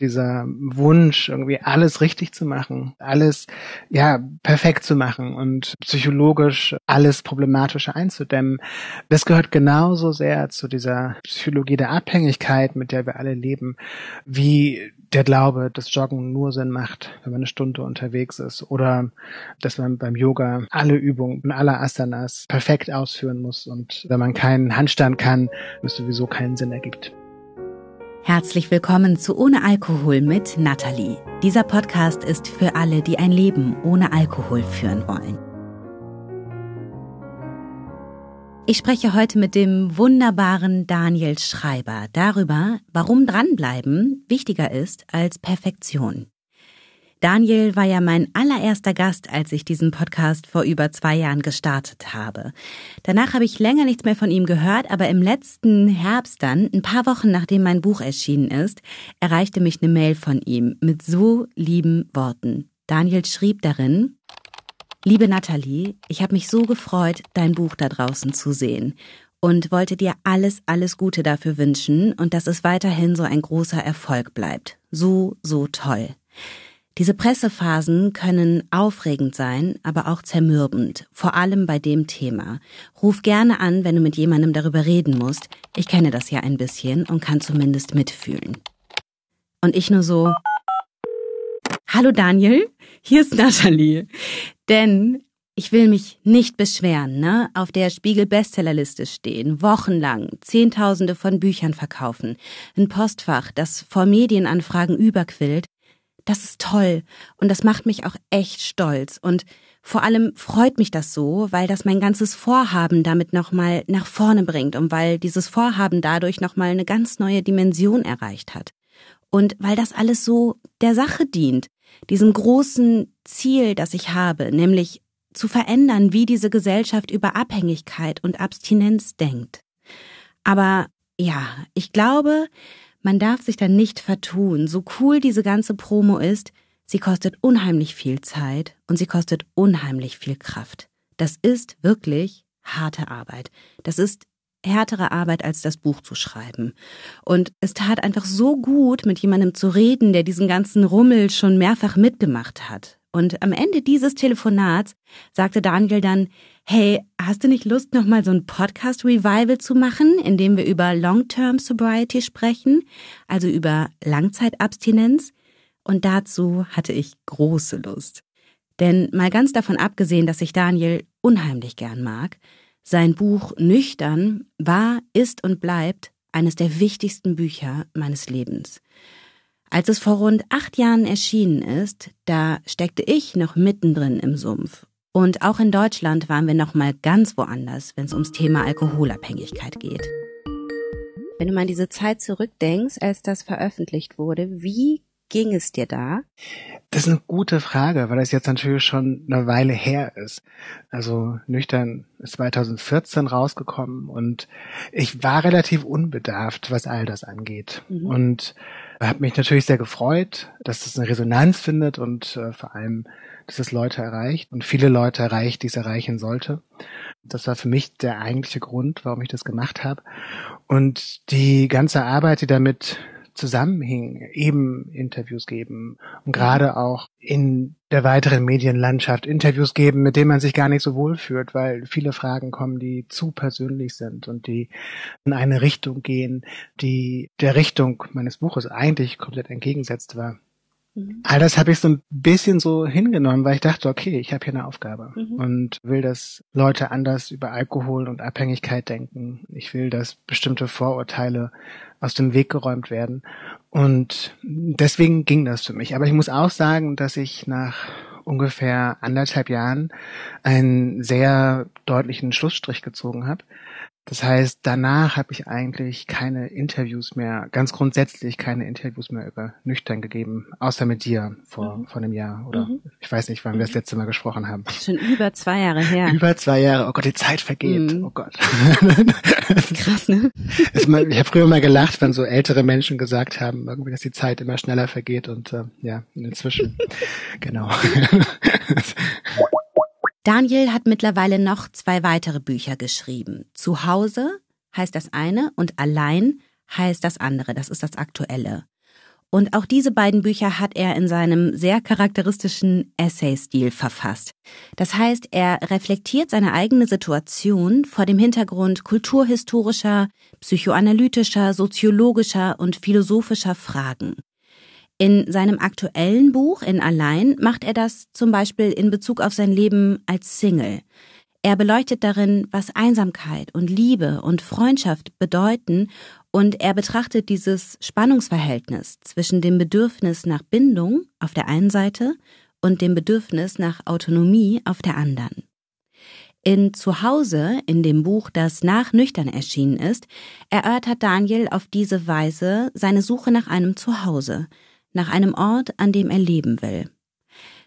dieser Wunsch, irgendwie alles richtig zu machen, alles ja perfekt zu machen und psychologisch alles Problematische einzudämmen, das gehört genauso sehr zu dieser Psychologie der Abhängigkeit, mit der wir alle leben, wie der Glaube, dass Joggen nur Sinn macht, wenn man eine Stunde unterwegs ist oder dass man beim Yoga alle Übungen alle Asanas perfekt ausführen muss und wenn man keinen Handstand kann, es sowieso keinen Sinn ergibt. Herzlich willkommen zu Ohne Alkohol mit Natalie. Dieser Podcast ist für alle, die ein Leben ohne Alkohol führen wollen. Ich spreche heute mit dem wunderbaren Daniel Schreiber darüber, warum dranbleiben wichtiger ist als Perfektion. Daniel war ja mein allererster Gast, als ich diesen Podcast vor über zwei Jahren gestartet habe. Danach habe ich länger nichts mehr von ihm gehört, aber im letzten Herbst dann, ein paar Wochen nachdem mein Buch erschienen ist, erreichte mich eine Mail von ihm mit so lieben Worten. Daniel schrieb darin, Liebe Nathalie, ich habe mich so gefreut, dein Buch da draußen zu sehen und wollte dir alles, alles Gute dafür wünschen und dass es weiterhin so ein großer Erfolg bleibt. So, so toll. Diese Pressephasen können aufregend sein, aber auch zermürbend, vor allem bei dem Thema. Ruf gerne an, wenn du mit jemandem darüber reden musst. Ich kenne das ja ein bisschen und kann zumindest mitfühlen. Und ich nur so, Hallo Daniel, hier ist Nathalie. Denn ich will mich nicht beschweren, ne? Auf der Spiegel Bestsellerliste stehen, wochenlang, Zehntausende von Büchern verkaufen, ein Postfach, das vor Medienanfragen überquillt das ist toll und das macht mich auch echt stolz und vor allem freut mich das so, weil das mein ganzes Vorhaben damit nochmal nach vorne bringt und weil dieses Vorhaben dadurch nochmal eine ganz neue Dimension erreicht hat. Und weil das alles so der Sache dient, diesem großen Ziel, das ich habe, nämlich zu verändern, wie diese Gesellschaft über Abhängigkeit und Abstinenz denkt. Aber ja, ich glaube, man darf sich da nicht vertun. So cool diese ganze Promo ist, sie kostet unheimlich viel Zeit und sie kostet unheimlich viel Kraft. Das ist wirklich harte Arbeit. Das ist härtere Arbeit, als das Buch zu schreiben. Und es tat einfach so gut, mit jemandem zu reden, der diesen ganzen Rummel schon mehrfach mitgemacht hat. Und am Ende dieses Telefonats sagte Daniel dann, hey, hast du nicht Lust, nochmal so ein Podcast-Revival zu machen, in dem wir über Long-Term Sobriety sprechen, also über Langzeitabstinenz? Und dazu hatte ich große Lust. Denn mal ganz davon abgesehen, dass ich Daniel unheimlich gern mag, sein Buch Nüchtern war, ist und bleibt eines der wichtigsten Bücher meines Lebens. Als es vor rund acht Jahren erschienen ist, da steckte ich noch mittendrin im Sumpf. Und auch in Deutschland waren wir noch mal ganz woanders, wenn es ums Thema Alkoholabhängigkeit geht. Wenn du mal an diese Zeit zurückdenkst, als das veröffentlicht wurde, wie ging es dir da? Das ist eine gute Frage, weil das jetzt natürlich schon eine Weile her ist. Also nüchtern ist 2014 rausgekommen und ich war relativ unbedarft, was all das angeht. Mhm. Und habe mich natürlich sehr gefreut, dass das eine Resonanz findet und äh, vor allem, dass es Leute erreicht und viele Leute erreicht, die es erreichen sollte. Das war für mich der eigentliche Grund, warum ich das gemacht habe. Und die ganze Arbeit, die damit zusammenhing, eben Interviews geben und gerade auch in der weiteren Medienlandschaft Interviews geben, mit denen man sich gar nicht so wohl fühlt, weil viele Fragen kommen, die zu persönlich sind und die in eine Richtung gehen, die der Richtung meines Buches eigentlich komplett entgegensetzt war. Mhm. All das habe ich so ein bisschen so hingenommen, weil ich dachte, okay, ich habe hier eine Aufgabe mhm. und will, dass Leute anders über Alkohol und Abhängigkeit denken. Ich will, dass bestimmte Vorurteile aus dem Weg geräumt werden. Und deswegen ging das für mich. Aber ich muss auch sagen, dass ich nach ungefähr anderthalb Jahren einen sehr deutlichen Schlussstrich gezogen habe. Das heißt, danach habe ich eigentlich keine Interviews mehr, ganz grundsätzlich keine Interviews mehr über nüchtern gegeben, außer mit dir vor, mhm. vor einem Jahr oder mhm. ich weiß nicht, wann wir das mhm. letzte Mal gesprochen haben. Schon über zwei Jahre her. Über zwei Jahre. Oh Gott, die Zeit vergeht. Mhm. Oh Gott. Krass, ne? ich habe früher mal gelacht, wenn so ältere Menschen gesagt haben, irgendwie, dass die Zeit immer schneller vergeht und äh, ja, inzwischen. genau. Daniel hat mittlerweile noch zwei weitere Bücher geschrieben. Zuhause heißt das eine und allein heißt das andere. Das ist das aktuelle. Und auch diese beiden Bücher hat er in seinem sehr charakteristischen Essay-Stil verfasst. Das heißt, er reflektiert seine eigene Situation vor dem Hintergrund kulturhistorischer, psychoanalytischer, soziologischer und philosophischer Fragen. In seinem aktuellen Buch in Allein macht er das zum Beispiel in Bezug auf sein Leben als Single. Er beleuchtet darin, was Einsamkeit und Liebe und Freundschaft bedeuten und er betrachtet dieses Spannungsverhältnis zwischen dem Bedürfnis nach Bindung auf der einen Seite und dem Bedürfnis nach Autonomie auf der anderen. In Zuhause, in dem Buch, das nach Nüchtern erschienen ist, erörtert Daniel auf diese Weise seine Suche nach einem Zuhause, nach einem Ort, an dem er leben will.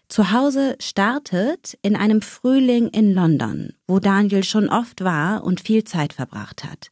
Zuhause startet in einem Frühling in London, wo Daniel schon oft war und viel Zeit verbracht hat.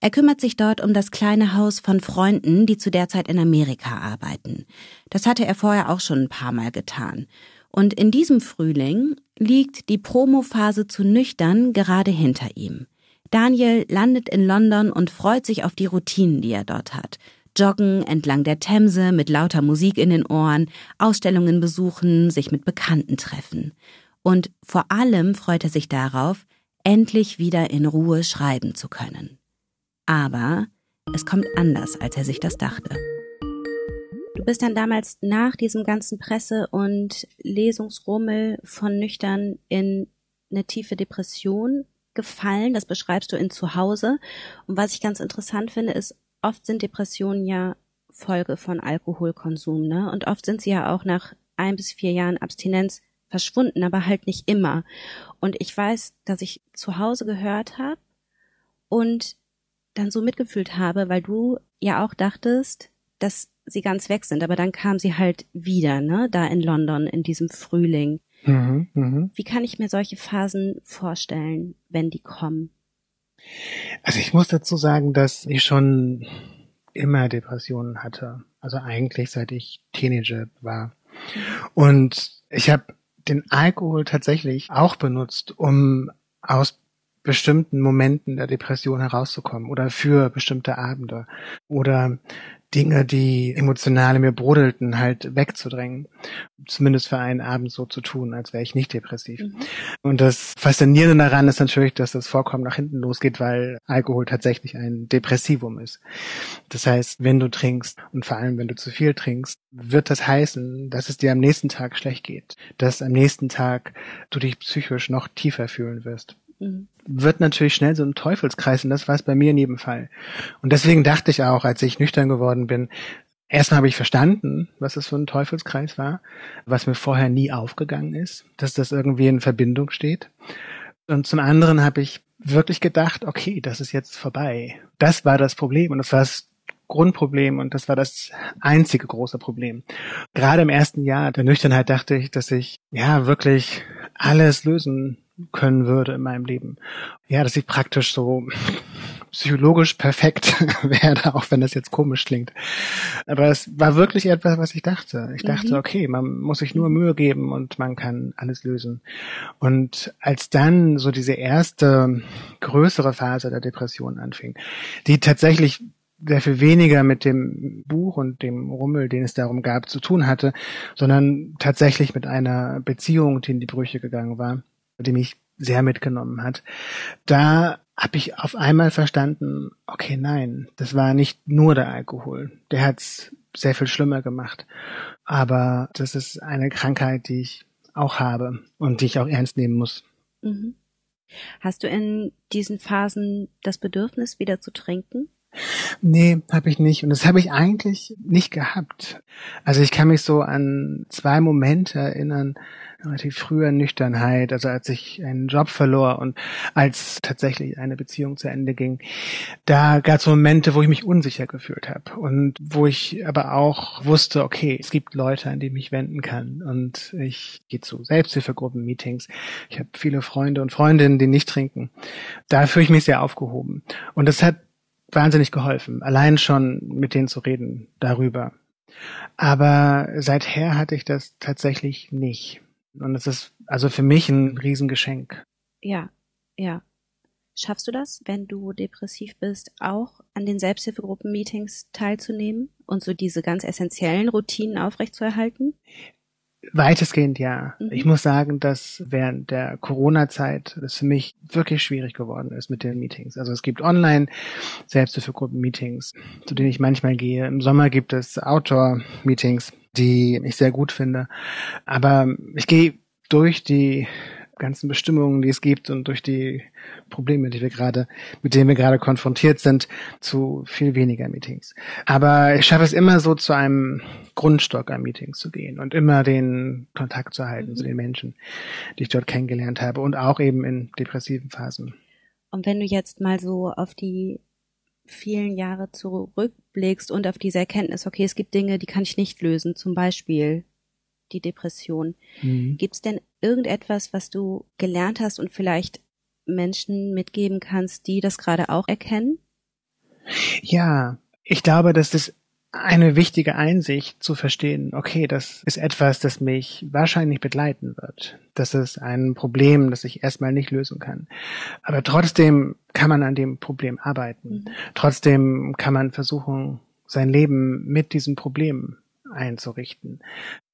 Er kümmert sich dort um das kleine Haus von Freunden, die zu der Zeit in Amerika arbeiten. Das hatte er vorher auch schon ein paar Mal getan. Und in diesem Frühling liegt die Promophase zu nüchtern gerade hinter ihm. Daniel landet in London und freut sich auf die Routinen, die er dort hat. Joggen entlang der Themse mit lauter Musik in den Ohren, Ausstellungen besuchen, sich mit Bekannten treffen. Und vor allem freut er sich darauf, endlich wieder in Ruhe schreiben zu können. Aber es kommt anders, als er sich das dachte. Du bist dann damals nach diesem ganzen Presse- und Lesungsrummel von Nüchtern in eine tiefe Depression gefallen. Das beschreibst du in Zuhause. Und was ich ganz interessant finde, ist, oft sind Depressionen ja Folge von Alkoholkonsum, ne? Und oft sind sie ja auch nach ein bis vier Jahren Abstinenz verschwunden, aber halt nicht immer. Und ich weiß, dass ich zu Hause gehört habe und dann so mitgefühlt habe, weil du ja auch dachtest, dass sie ganz weg sind, aber dann kam sie halt wieder, ne, da in London in diesem Frühling. Mhm, mh. Wie kann ich mir solche Phasen vorstellen, wenn die kommen? Also ich muss dazu sagen, dass ich schon immer Depressionen hatte. Also eigentlich seit ich Teenager war. Und ich habe den Alkohol tatsächlich auch benutzt, um aus bestimmten Momenten der Depression herauszukommen oder für bestimmte Abende oder Dinge, die emotional in mir brodelten, halt wegzudrängen. Zumindest für einen Abend so zu tun, als wäre ich nicht depressiv. Mhm. Und das Faszinierende daran ist natürlich, dass das Vorkommen nach hinten losgeht, weil Alkohol tatsächlich ein Depressivum ist. Das heißt, wenn du trinkst und vor allem wenn du zu viel trinkst, wird das heißen, dass es dir am nächsten Tag schlecht geht, dass am nächsten Tag du dich psychisch noch tiefer fühlen wirst. Mhm. wird natürlich schnell so ein Teufelskreis und das war es bei mir in jedem Fall. Und deswegen dachte ich auch, als ich nüchtern geworden bin, erstmal habe ich verstanden, was es für ein Teufelskreis war, was mir vorher nie aufgegangen ist, dass das irgendwie in Verbindung steht. Und zum anderen habe ich wirklich gedacht, okay, das ist jetzt vorbei. Das war das Problem und das war das Grundproblem und das war das einzige große Problem. Gerade im ersten Jahr der Nüchternheit dachte ich, dass ich ja wirklich alles lösen können würde in meinem Leben. Ja, dass ich praktisch so psychologisch perfekt werde, auch wenn das jetzt komisch klingt. Aber es war wirklich etwas, was ich dachte. Ich dachte, mhm. okay, man muss sich nur Mühe geben und man kann alles lösen. Und als dann so diese erste größere Phase der Depression anfing, die tatsächlich sehr viel weniger mit dem Buch und dem Rummel, den es darum gab, zu tun hatte, sondern tatsächlich mit einer Beziehung, die in die Brüche gegangen war, die mich sehr mitgenommen hat. Da habe ich auf einmal verstanden, okay, nein, das war nicht nur der Alkohol. Der hat's sehr viel schlimmer gemacht. Aber das ist eine Krankheit, die ich auch habe und die ich auch ernst nehmen muss. Mhm. Hast du in diesen Phasen das Bedürfnis, wieder zu trinken? Nee, habe ich nicht. Und das habe ich eigentlich nicht gehabt. Also ich kann mich so an zwei Momente erinnern, relativ früher Nüchternheit, also als ich einen Job verlor und als tatsächlich eine Beziehung zu Ende ging, da gab es Momente, wo ich mich unsicher gefühlt habe und wo ich aber auch wusste, okay, es gibt Leute, an die ich mich wenden kann und ich gehe zu Selbsthilfegruppen, Meetings. Ich habe viele Freunde und Freundinnen, die nicht trinken. Da fühle ich mich sehr aufgehoben und das hat wahnsinnig geholfen, allein schon mit denen zu reden darüber. Aber seither hatte ich das tatsächlich nicht. Und es ist also für mich ein Riesengeschenk. Ja, ja. Schaffst du das, wenn du depressiv bist, auch an den Selbsthilfegruppen-Meetings teilzunehmen und so diese ganz essentiellen Routinen aufrechtzuerhalten? Weitestgehend ja. Mhm. Ich muss sagen, dass während der Corona-Zeit es für mich wirklich schwierig geworden ist mit den Meetings. Also es gibt online Selbsthilfegruppen-Meetings, zu denen ich manchmal gehe. Im Sommer gibt es Outdoor-Meetings, die ich sehr gut finde. Aber ich gehe durch die ganzen Bestimmungen, die es gibt und durch die Probleme, die wir gerade, mit denen wir gerade konfrontiert sind, zu viel weniger Meetings. Aber ich schaffe es immer so zu einem Grundstock an Meetings zu gehen und immer den Kontakt zu halten mhm. zu den Menschen, die ich dort kennengelernt habe und auch eben in depressiven Phasen. Und wenn du jetzt mal so auf die vielen Jahre zurückblickst und auf diese Erkenntnis, okay, es gibt Dinge, die kann ich nicht lösen, zum Beispiel die Depression. Mhm. Gibt es denn irgendetwas, was du gelernt hast und vielleicht Menschen mitgeben kannst, die das gerade auch erkennen? Ja, ich glaube, dass das eine wichtige Einsicht zu verstehen, okay, das ist etwas, das mich wahrscheinlich begleiten wird. Das ist ein Problem, das ich erstmal nicht lösen kann. Aber trotzdem kann man an dem Problem arbeiten. Mhm. Trotzdem kann man versuchen, sein Leben mit diesem Problem einzurichten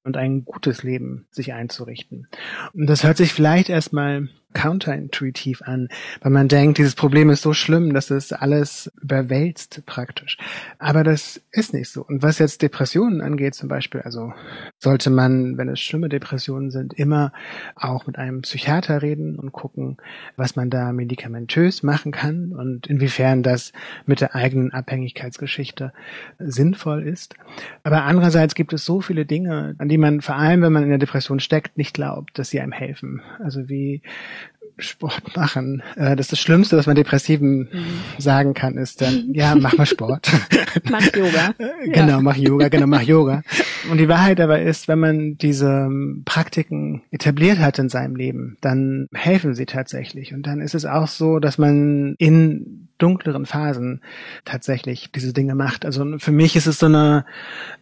und ein gutes Leben sich einzurichten. Und das hört sich vielleicht erstmal counterintuitiv an, weil man denkt, dieses Problem ist so schlimm, dass es alles überwälzt praktisch. Aber das ist nicht so. Und was jetzt Depressionen angeht zum Beispiel, also sollte man, wenn es schlimme Depressionen sind, immer auch mit einem Psychiater reden und gucken, was man da medikamentös machen kann und inwiefern das mit der eigenen Abhängigkeitsgeschichte sinnvoll ist. Aber andererseits gibt es so viele Dinge, an die man vor allem, wenn man in der Depression steckt, nicht glaubt, dass sie einem helfen. Also wie Sport machen. Äh, das ist das Schlimmste, was man Depressiven mhm. sagen kann, ist dann, ja, mach mal Sport. mach Yoga. genau, ja. mach Yoga, genau, mach Yoga. Und die Wahrheit aber ist, wenn man diese ähm, Praktiken etabliert hat in seinem Leben, dann helfen sie tatsächlich. Und dann ist es auch so, dass man in dunkleren Phasen tatsächlich diese Dinge macht. Also für mich ist es so eine,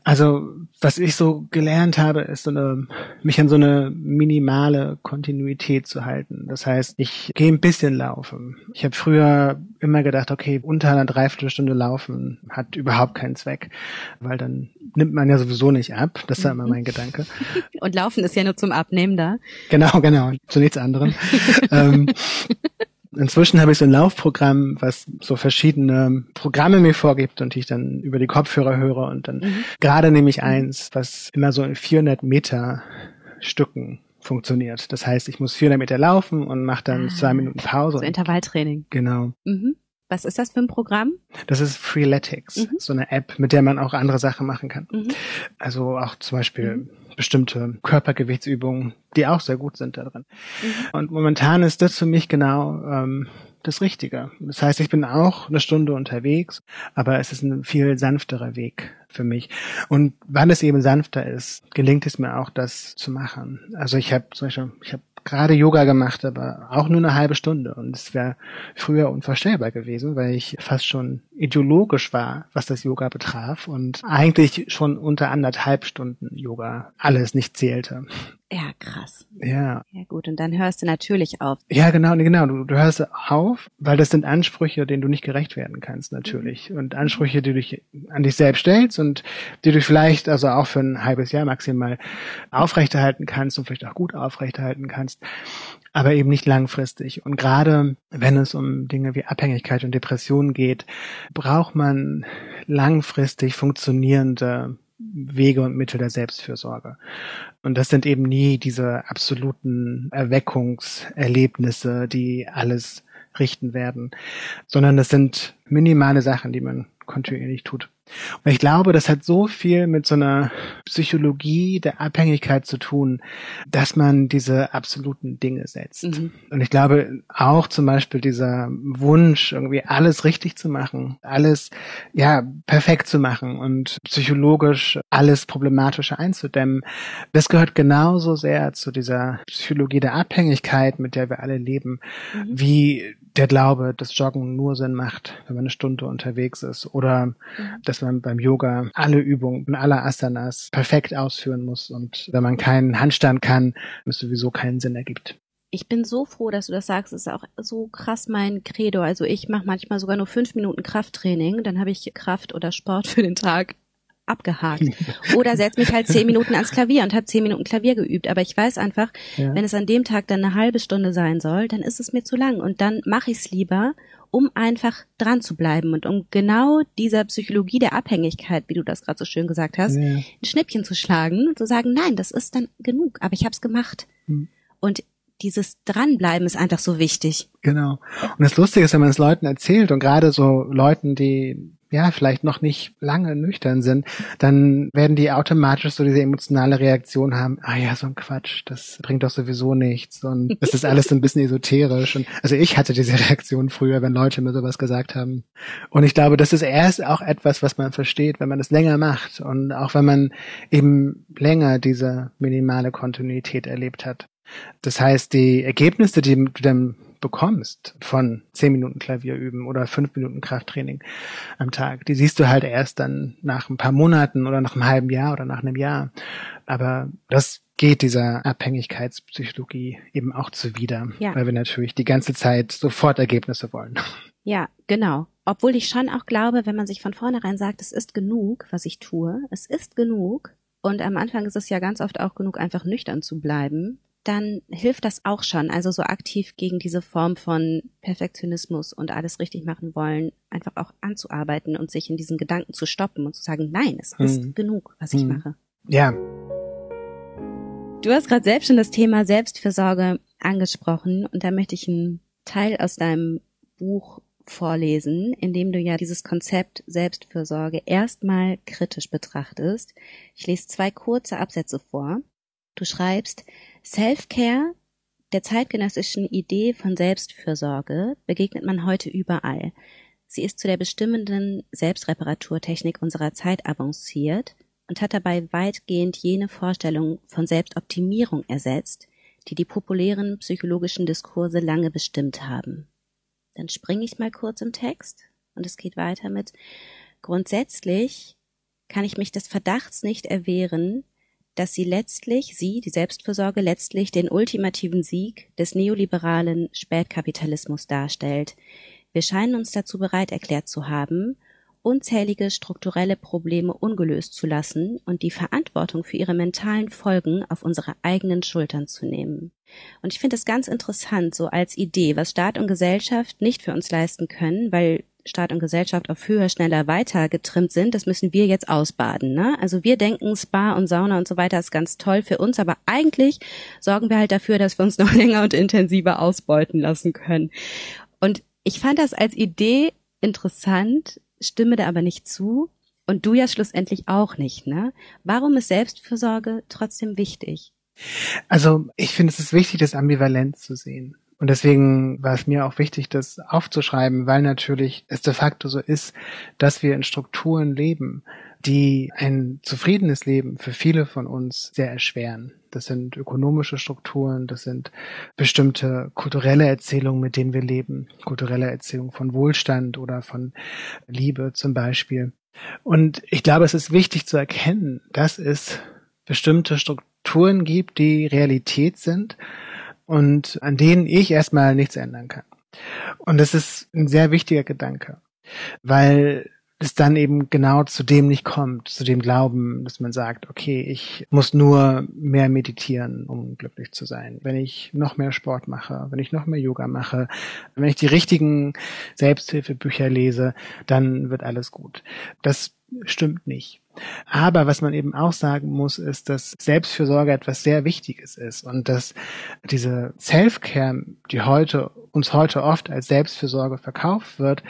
also was ich so gelernt habe, ist so eine, mich an so eine minimale Kontinuität zu halten. Das heißt, ich gehe ein bisschen laufen. Ich habe früher immer gedacht, okay, unter einer Dreiviertelstunde laufen hat überhaupt keinen Zweck, weil dann nimmt man ja sowieso nicht ab. Das war immer mein Gedanke. Und Laufen ist ja nur zum Abnehmen da. Genau, genau, zu nichts anderem. ähm, Inzwischen habe ich so ein Laufprogramm, was so verschiedene Programme mir vorgibt und die ich dann über die Kopfhörer höre und dann mhm. gerade nehme ich eins, was immer so in 400 Meter Stücken funktioniert. Das heißt, ich muss 400 Meter laufen und mache dann ah, zwei Minuten Pause. So Intervalltraining. Genau. Mhm. Was ist das für ein Programm? Das ist Freeletics, mhm. so eine App, mit der man auch andere Sachen machen kann. Mhm. Also auch zum Beispiel mhm. Bestimmte Körpergewichtsübungen, die auch sehr gut sind da drin. Mhm. Und momentan ist das für mich genau ähm, das Richtige. Das heißt, ich bin auch eine Stunde unterwegs, aber es ist ein viel sanfterer Weg für mich. Und weil es eben sanfter ist, gelingt es mir auch, das zu machen. Also ich habe zum Beispiel, ich habe gerade Yoga gemacht, aber auch nur eine halbe Stunde. Und es wäre früher unvorstellbar gewesen, weil ich fast schon ideologisch war, was das Yoga betraf und eigentlich schon unter anderthalb Stunden Yoga alles nicht zählte. Ja, krass. Ja. Ja, gut. Und dann hörst du natürlich auf. Ja, genau, genau. Du, du hörst auf, weil das sind Ansprüche, denen du nicht gerecht werden kannst, natürlich. Mhm. Und Ansprüche, die du dich an dich selbst stellst und die du vielleicht also auch für ein halbes Jahr maximal aufrechterhalten kannst und vielleicht auch gut aufrechterhalten kannst aber eben nicht langfristig. Und gerade wenn es um Dinge wie Abhängigkeit und Depression geht, braucht man langfristig funktionierende Wege und Mittel der Selbstfürsorge. Und das sind eben nie diese absoluten Erweckungserlebnisse, die alles richten werden, sondern das sind minimale Sachen, die man kontinuierlich tut. Und ich glaube, das hat so viel mit so einer Psychologie der Abhängigkeit zu tun, dass man diese absoluten Dinge setzt. Mhm. Und ich glaube auch zum Beispiel dieser Wunsch, irgendwie alles richtig zu machen, alles, ja, perfekt zu machen und psychologisch alles Problematische einzudämmen, das gehört genauso sehr zu dieser Psychologie der Abhängigkeit, mit der wir alle leben, mhm. wie der Glaube, dass Joggen nur Sinn macht, wenn man eine Stunde unterwegs ist oder mhm. dass man beim Yoga alle Übungen und alle Asanas perfekt ausführen muss und wenn man keinen Handstand kann, es sowieso keinen Sinn ergibt. ich bin so froh, dass du das sagst. Es ist auch so krass mein Credo. Also ich mache manchmal sogar nur fünf Minuten Krafttraining, dann habe ich Kraft oder Sport für den Tag abgehakt. Oder setz mich halt zehn Minuten ans Klavier und habe zehn Minuten Klavier geübt. Aber ich weiß einfach, ja. wenn es an dem Tag dann eine halbe Stunde sein soll, dann ist es mir zu lang. Und dann mache ich es lieber, um einfach dran zu bleiben und um genau dieser Psychologie der Abhängigkeit, wie du das gerade so schön gesagt hast, ja. ein Schnippchen zu schlagen und zu sagen, nein, das ist dann genug, aber ich habe es gemacht. Hm. Und dieses Dranbleiben ist einfach so wichtig. Genau. Und das Lustige ist, wenn man es Leuten erzählt und gerade so Leuten, die ja, vielleicht noch nicht lange nüchtern sind, dann werden die automatisch so diese emotionale Reaktion haben, ah ja, so ein Quatsch, das bringt doch sowieso nichts und das ist alles so ein bisschen esoterisch. Und also ich hatte diese Reaktion früher, wenn Leute mir sowas gesagt haben. Und ich glaube, das ist erst auch etwas, was man versteht, wenn man es länger macht und auch wenn man eben länger diese minimale Kontinuität erlebt hat. Das heißt, die Ergebnisse, die du dann bekommst von zehn Minuten Klavier üben oder fünf Minuten Krafttraining am Tag, die siehst du halt erst dann nach ein paar Monaten oder nach einem halben Jahr oder nach einem Jahr. Aber das geht dieser Abhängigkeitspsychologie eben auch zuwider, ja. weil wir natürlich die ganze Zeit sofort Ergebnisse wollen. Ja, genau. Obwohl ich schon auch glaube, wenn man sich von vornherein sagt, es ist genug, was ich tue, es ist genug, und am Anfang ist es ja ganz oft auch genug, einfach nüchtern zu bleiben, dann hilft das auch schon. Also so aktiv gegen diese Form von Perfektionismus und alles richtig machen wollen, einfach auch anzuarbeiten und sich in diesen Gedanken zu stoppen und zu sagen, nein, es ist hm. genug, was ich hm. mache. Ja. Du hast gerade selbst schon das Thema Selbstfürsorge angesprochen und da möchte ich einen Teil aus deinem Buch vorlesen, in dem du ja dieses Konzept Selbstfürsorge erstmal kritisch betrachtest. Ich lese zwei kurze Absätze vor. Du schreibst, Self-Care, der zeitgenössischen Idee von Selbstfürsorge, begegnet man heute überall. Sie ist zu der bestimmenden Selbstreparaturtechnik unserer Zeit avanciert und hat dabei weitgehend jene Vorstellung von Selbstoptimierung ersetzt, die die populären psychologischen Diskurse lange bestimmt haben. Dann springe ich mal kurz im Text und es geht weiter mit Grundsätzlich kann ich mich des Verdachts nicht erwehren, dass sie letztlich, sie, die Selbstfürsorge, letztlich den ultimativen Sieg des neoliberalen Spätkapitalismus darstellt. Wir scheinen uns dazu bereit erklärt zu haben, unzählige strukturelle Probleme ungelöst zu lassen und die Verantwortung für ihre mentalen Folgen auf unsere eigenen Schultern zu nehmen. Und ich finde es ganz interessant, so als Idee, was Staat und Gesellschaft nicht für uns leisten können, weil Staat und Gesellschaft auf höher, schneller, weiter getrimmt sind, das müssen wir jetzt ausbaden. Ne? Also wir denken, Spa und Sauna und so weiter ist ganz toll für uns, aber eigentlich sorgen wir halt dafür, dass wir uns noch länger und intensiver ausbeuten lassen können. Und ich fand das als Idee interessant, stimme da aber nicht zu. Und du ja schlussendlich auch nicht, ne? Warum ist Selbstfürsorge trotzdem wichtig? Also ich finde es ist wichtig, das ambivalent zu sehen. Und deswegen war es mir auch wichtig, das aufzuschreiben, weil natürlich es de facto so ist, dass wir in Strukturen leben, die ein zufriedenes Leben für viele von uns sehr erschweren. Das sind ökonomische Strukturen, das sind bestimmte kulturelle Erzählungen, mit denen wir leben, kulturelle Erzählungen von Wohlstand oder von Liebe zum Beispiel. Und ich glaube, es ist wichtig zu erkennen, dass es bestimmte Strukturen gibt, die Realität sind und an denen ich erstmal nichts ändern kann. Und das ist ein sehr wichtiger Gedanke, weil es dann eben genau zu dem nicht kommt, zu dem Glauben, dass man sagt, okay, ich muss nur mehr meditieren, um glücklich zu sein. Wenn ich noch mehr Sport mache, wenn ich noch mehr Yoga mache, wenn ich die richtigen Selbsthilfebücher lese, dann wird alles gut. Das stimmt nicht. Aber was man eben auch sagen muss, ist, dass Selbstfürsorge etwas sehr Wichtiges ist und dass diese Self-Care, die heute uns heute oft als Selbstfürsorge verkauft wird,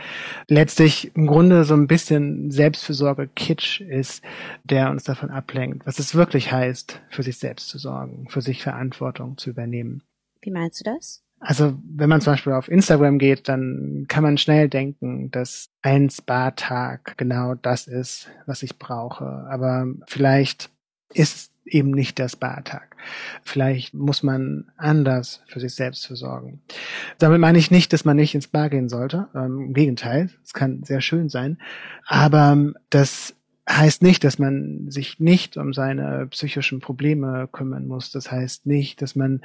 letztlich im Grunde so ein bisschen Selbstfürsorge-Kitsch ist, der uns davon ablenkt, was es wirklich heißt, für sich selbst zu sorgen, für sich Verantwortung zu übernehmen. Wie meinst du das? Also wenn man zum Beispiel auf Instagram geht, dann kann man schnell denken, dass ein Spa-Tag genau das ist, was ich brauche. Aber vielleicht ist eben nicht der Spa-Tag. Vielleicht muss man anders für sich selbst versorgen. Damit meine ich nicht, dass man nicht ins Spa gehen sollte. Ähm, Im Gegenteil, es kann sehr schön sein. Aber dass heißt nicht, dass man sich nicht um seine psychischen Probleme kümmern muss. Das heißt nicht, dass man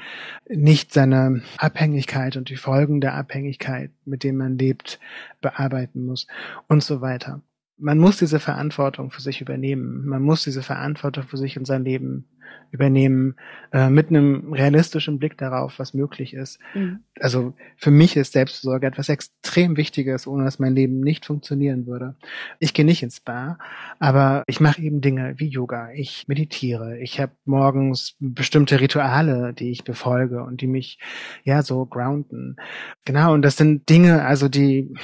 nicht seine Abhängigkeit und die Folgen der Abhängigkeit, mit denen man lebt, bearbeiten muss und so weiter. Man muss diese Verantwortung für sich übernehmen. Man muss diese Verantwortung für sich und sein Leben übernehmen, äh, mit einem realistischen Blick darauf, was möglich ist. Mhm. Also für mich ist Selbstversorge etwas extrem Wichtiges, ohne dass mein Leben nicht funktionieren würde. Ich gehe nicht ins Bar, aber ich mache eben Dinge wie Yoga, ich meditiere, ich habe morgens bestimmte Rituale, die ich befolge und die mich ja so grounden. Genau, und das sind Dinge, also die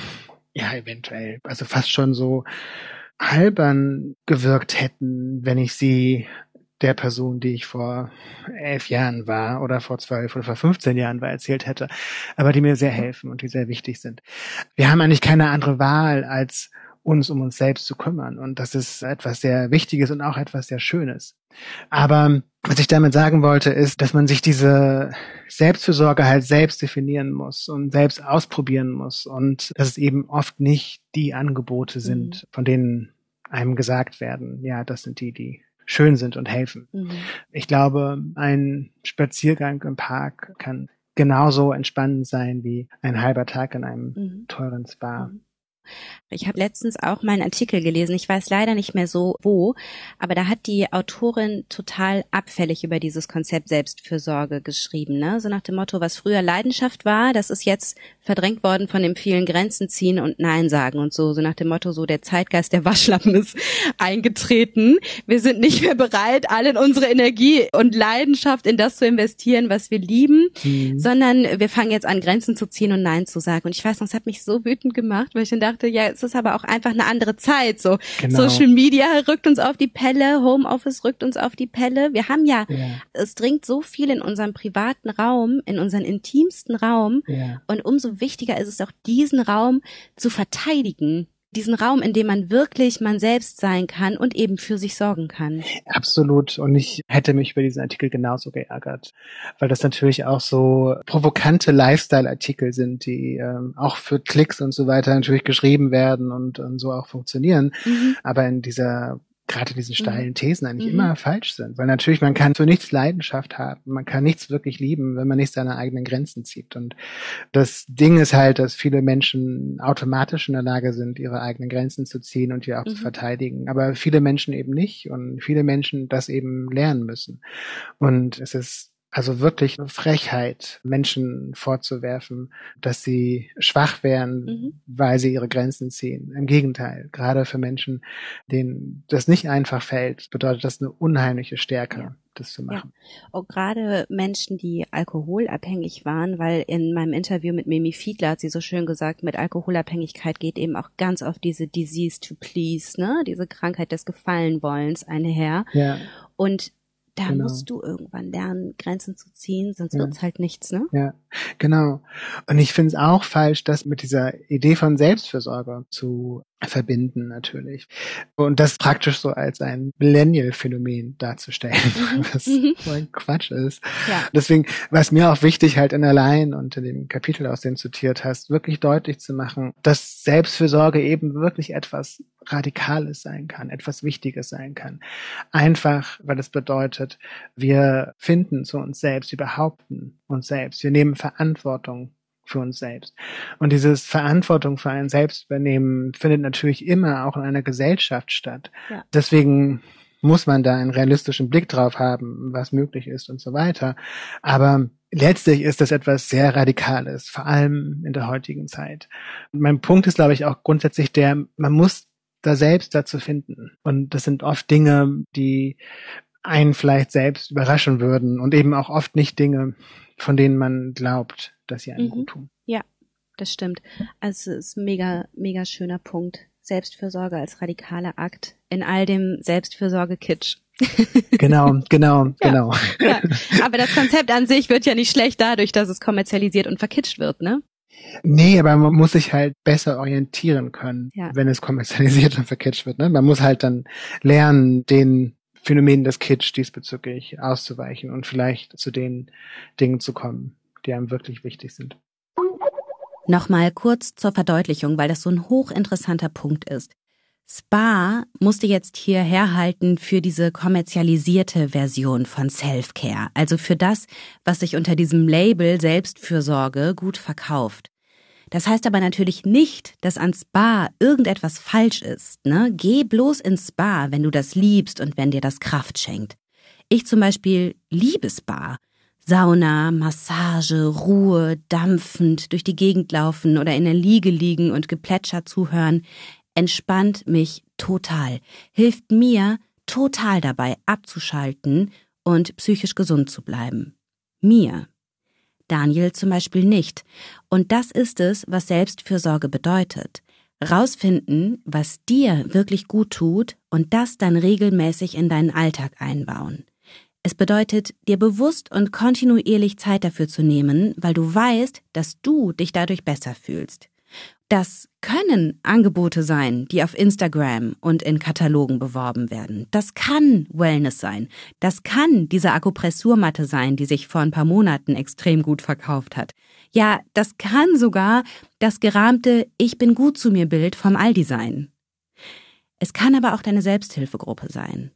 ja eventuell, also fast schon so albern gewirkt hätten, wenn ich sie der Person, die ich vor elf Jahren war oder vor zwölf oder vor 15 Jahren war, erzählt hätte, aber die mir sehr helfen und die sehr wichtig sind. Wir haben eigentlich keine andere Wahl, als uns um uns selbst zu kümmern. Und das ist etwas sehr Wichtiges und auch etwas sehr Schönes. Aber was ich damit sagen wollte, ist, dass man sich diese Selbstfürsorge halt selbst definieren muss und selbst ausprobieren muss und dass es eben oft nicht die Angebote sind, mhm. von denen einem gesagt werden, ja, das sind die, die schön sind und helfen. Mhm. Ich glaube, ein Spaziergang im Park kann genauso entspannend sein wie ein halber Tag in einem mhm. teuren Spa. Mhm. Ich habe letztens auch mal einen Artikel gelesen, ich weiß leider nicht mehr so wo, aber da hat die Autorin total abfällig über dieses Konzept Selbstfürsorge geschrieben, ne? So nach dem Motto, was früher Leidenschaft war, das ist jetzt verdrängt worden von dem vielen Grenzen ziehen und Nein sagen und so, so nach dem Motto, so der Zeitgeist der Waschlappen ist eingetreten. Wir sind nicht mehr bereit, alle in unsere Energie und Leidenschaft in das zu investieren, was wir lieben, mhm. sondern wir fangen jetzt an, Grenzen zu ziehen und Nein zu sagen. Und ich weiß noch, es hat mich so wütend gemacht, weil ich dann dachte, ja, es ist aber auch einfach eine andere Zeit. So genau. Social Media rückt uns auf die Pelle, Homeoffice rückt uns auf die Pelle. Wir haben ja, ja. es dringt so viel in unserem privaten Raum, in unseren intimsten Raum. Ja. Und umso wichtiger ist es auch, diesen Raum zu verteidigen diesen Raum, in dem man wirklich man selbst sein kann und eben für sich sorgen kann. Absolut. Und ich hätte mich über diesen Artikel genauso geärgert, weil das natürlich auch so provokante Lifestyle-Artikel sind, die ähm, auch für Klicks und so weiter natürlich geschrieben werden und, und so auch funktionieren. Mhm. Aber in dieser gerade diese mhm. steilen Thesen eigentlich mhm. immer falsch sind. Weil natürlich, man kann für nichts Leidenschaft haben. Man kann nichts wirklich lieben, wenn man nicht seine eigenen Grenzen zieht. Und das Ding ist halt, dass viele Menschen automatisch in der Lage sind, ihre eigenen Grenzen zu ziehen und die auch mhm. zu verteidigen. Aber viele Menschen eben nicht. Und viele Menschen das eben lernen müssen. Und es ist also wirklich eine Frechheit, Menschen vorzuwerfen, dass sie schwach wären, mhm. weil sie ihre Grenzen ziehen. Im Gegenteil, gerade für Menschen, denen das nicht einfach fällt, bedeutet das eine unheimliche Stärke. Ja das zu machen. Ja. Auch gerade Menschen, die alkoholabhängig waren, weil in meinem Interview mit Mimi Fiedler hat sie so schön gesagt, mit Alkoholabhängigkeit geht eben auch ganz auf diese Disease to please, ne, diese Krankheit des Gefallenwollens einher. Ja. Und da genau. musst du irgendwann lernen, Grenzen zu ziehen, sonst ja. wird's halt nichts, ne? Ja, genau. Und ich finde es auch falsch, das mit dieser Idee von Selbstfürsorge zu verbinden natürlich. Und das praktisch so als ein Millennial-Phänomen darzustellen, mhm. was mhm. so ein Quatsch ist. Ja. Deswegen war es mir auch wichtig, halt in der Line und in dem Kapitel, aus dem du zitiert hast, wirklich deutlich zu machen, dass Selbstfürsorge eben wirklich etwas Radikales sein kann, etwas Wichtiges sein kann. Einfach, weil es bedeutet, wir finden zu uns selbst, wir behaupten uns selbst, wir nehmen Verantwortung für uns selbst. Und dieses Verantwortung für einen selbst übernehmen findet natürlich immer auch in einer Gesellschaft statt. Ja. Deswegen muss man da einen realistischen Blick drauf haben, was möglich ist und so weiter. Aber letztlich ist das etwas sehr Radikales, vor allem in der heutigen Zeit. Und mein Punkt ist, glaube ich, auch grundsätzlich der, man muss da selbst dazu finden. Und das sind oft Dinge, die einen vielleicht selbst überraschen würden und eben auch oft nicht Dinge, von denen man glaubt, dass sie einem mhm. gut tun. Ja, das stimmt. Also es ist ein mega, mega schöner Punkt. Selbstfürsorge als radikaler Akt in all dem Selbstfürsorge-Kitsch. genau, genau, genau. Ja. Aber das Konzept an sich wird ja nicht schlecht dadurch, dass es kommerzialisiert und verkitscht wird, ne? Nee, aber man muss sich halt besser orientieren können, ja. wenn es kommerzialisiert und verkitscht wird. Ne? Man muss halt dann lernen, den Phänomenen des Kitsch diesbezüglich auszuweichen und vielleicht zu den Dingen zu kommen, die einem wirklich wichtig sind. Nochmal kurz zur Verdeutlichung, weil das so ein hochinteressanter Punkt ist. Spa musste jetzt hier herhalten für diese kommerzialisierte Version von Self-Care, also für das, was sich unter diesem Label Selbstfürsorge gut verkauft. Das heißt aber natürlich nicht, dass an Spa irgendetwas falsch ist. Ne? Geh bloß ins Spa, wenn du das liebst und wenn dir das Kraft schenkt. Ich zum Beispiel liebe Spa. Sauna, Massage, Ruhe, dampfend durch die Gegend laufen oder in der Liege liegen und Geplätscher zuhören, entspannt mich total, hilft mir total dabei abzuschalten und psychisch gesund zu bleiben. Mir. Daniel zum Beispiel nicht. Und das ist es, was Selbstfürsorge bedeutet. Rausfinden, was dir wirklich gut tut und das dann regelmäßig in deinen Alltag einbauen. Es bedeutet, dir bewusst und kontinuierlich Zeit dafür zu nehmen, weil du weißt, dass du dich dadurch besser fühlst. Das können Angebote sein, die auf Instagram und in Katalogen beworben werden. Das kann Wellness sein. Das kann diese Akupressurmatte sein, die sich vor ein paar Monaten extrem gut verkauft hat. Ja, das kann sogar das gerahmte Ich bin gut zu mir Bild vom Aldi sein. Es kann aber auch deine Selbsthilfegruppe sein.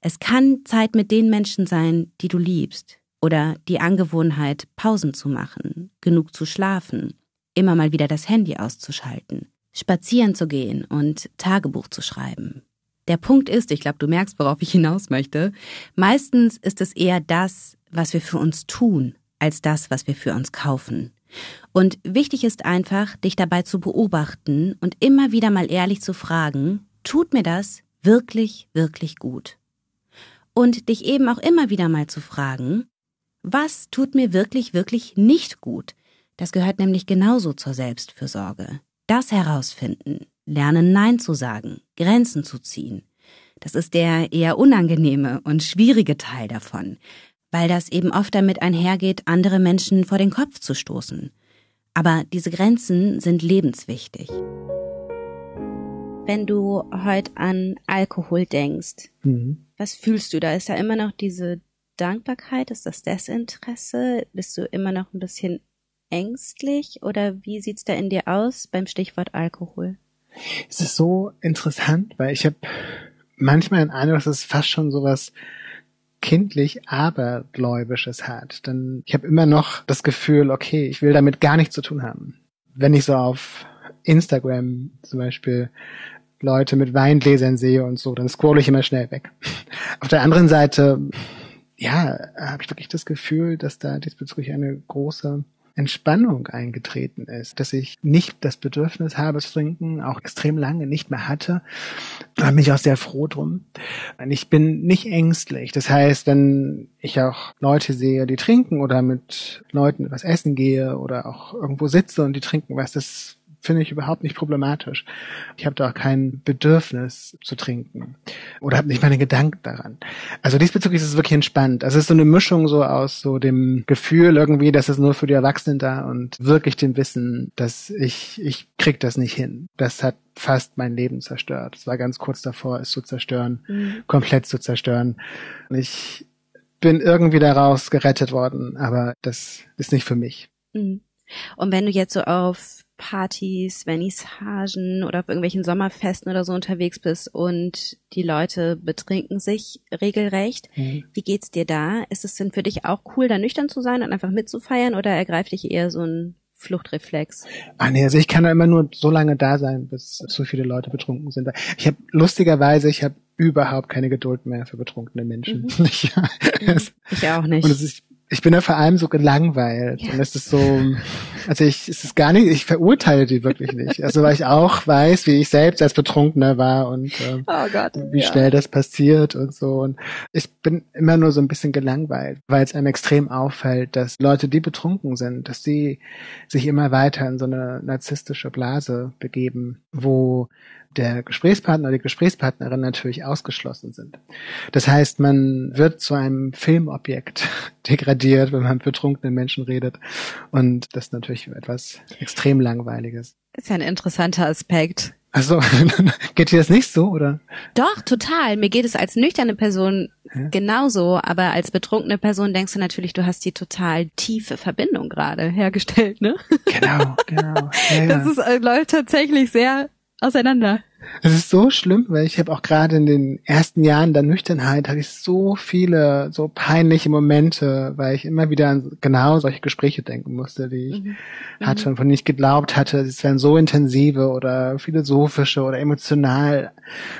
Es kann Zeit mit den Menschen sein, die du liebst. Oder die Angewohnheit, Pausen zu machen, genug zu schlafen immer mal wieder das Handy auszuschalten, spazieren zu gehen und Tagebuch zu schreiben. Der Punkt ist, ich glaube, du merkst, worauf ich hinaus möchte, meistens ist es eher das, was wir für uns tun, als das, was wir für uns kaufen. Und wichtig ist einfach, dich dabei zu beobachten und immer wieder mal ehrlich zu fragen, tut mir das wirklich, wirklich gut? Und dich eben auch immer wieder mal zu fragen, was tut mir wirklich, wirklich nicht gut? Das gehört nämlich genauso zur Selbstfürsorge. Das herausfinden, lernen Nein zu sagen, Grenzen zu ziehen. Das ist der eher unangenehme und schwierige Teil davon, weil das eben oft damit einhergeht, andere Menschen vor den Kopf zu stoßen. Aber diese Grenzen sind lebenswichtig. Wenn du heute an Alkohol denkst, mhm. was fühlst du da? Ist da immer noch diese Dankbarkeit? Ist das Desinteresse? Bist du immer noch ein bisschen ängstlich oder wie sieht's da in dir aus beim Stichwort Alkohol? Es ist so interessant, weil ich habe manchmal den Eindruck, dass es fast schon sowas kindlich abergläubisches hat. Denn ich habe immer noch das Gefühl, okay, ich will damit gar nichts zu tun haben. Wenn ich so auf Instagram zum Beispiel Leute mit Weingläsern sehe und so, dann scroll ich immer schnell weg. Auf der anderen Seite, ja, habe ich wirklich das Gefühl, dass da diesbezüglich eine große Entspannung eingetreten ist, dass ich nicht das Bedürfnis habe zu trinken, auch extrem lange nicht mehr hatte. Da bin ich auch sehr froh drum. Und ich bin nicht ängstlich. Das heißt, wenn ich auch Leute sehe, die trinken oder mit Leuten was essen gehe oder auch irgendwo sitze und die trinken was, das finde ich überhaupt nicht problematisch. Ich habe da auch kein Bedürfnis zu trinken oder habe nicht meine Gedanken daran. Also diesbezüglich ist es wirklich entspannt. Also es ist so eine Mischung so aus so dem Gefühl irgendwie, dass es nur für die Erwachsenen da und wirklich dem Wissen, dass ich ich krieg das nicht hin. Das hat fast mein Leben zerstört. Es war ganz kurz davor, es zu zerstören, mhm. komplett zu zerstören. Ich bin irgendwie daraus gerettet worden, aber das ist nicht für mich. Mhm. Und wenn du jetzt so auf Partys, Vernissagen oder auf irgendwelchen Sommerfesten oder so unterwegs bist und die Leute betrinken sich regelrecht. Mhm. Wie geht's dir da? Ist es denn für dich auch cool, da nüchtern zu sein und einfach mitzufeiern oder ergreift dich eher so ein Fluchtreflex? Ah nee, also ich kann da immer nur so lange da sein, bis so viele Leute betrunken sind. Ich habe lustigerweise, ich habe überhaupt keine Geduld mehr für betrunkene Menschen. Mhm. ich, ich auch nicht. Und es ist ich bin da vor allem so gelangweilt. Ja. Und es ist so, also ich, es ist gar nicht, ich verurteile die wirklich nicht. Also weil ich auch weiß, wie ich selbst als Betrunkener war und äh, oh Gott, wie ja. schnell das passiert und so. Und ich bin immer nur so ein bisschen gelangweilt, weil es einem extrem auffällt, dass Leute, die betrunken sind, dass die sich immer weiter in so eine narzisstische Blase begeben, wo der Gesprächspartner oder die Gesprächspartnerin natürlich ausgeschlossen sind. Das heißt, man wird zu einem Filmobjekt degradiert, wenn man mit betrunkenen Menschen redet. Und das ist natürlich etwas extrem Langweiliges. Ist ja ein interessanter Aspekt. Also geht dir das nicht so, oder? Doch, total. Mir geht es als nüchterne Person ja? genauso, aber als betrunkene Person denkst du natürlich, du hast die total tiefe Verbindung gerade hergestellt, ne? Genau, genau. Ja, ja. Das ist, äh, läuft tatsächlich sehr auseinander. Es ist so schlimm, weil ich habe auch gerade in den ersten Jahren der Nüchternheit hatte ich so viele so peinliche Momente, weil ich immer wieder an genau solche Gespräche denken musste, die ich mhm. hatte und von denen ich geglaubt hatte, es wären so intensive oder philosophische oder emotional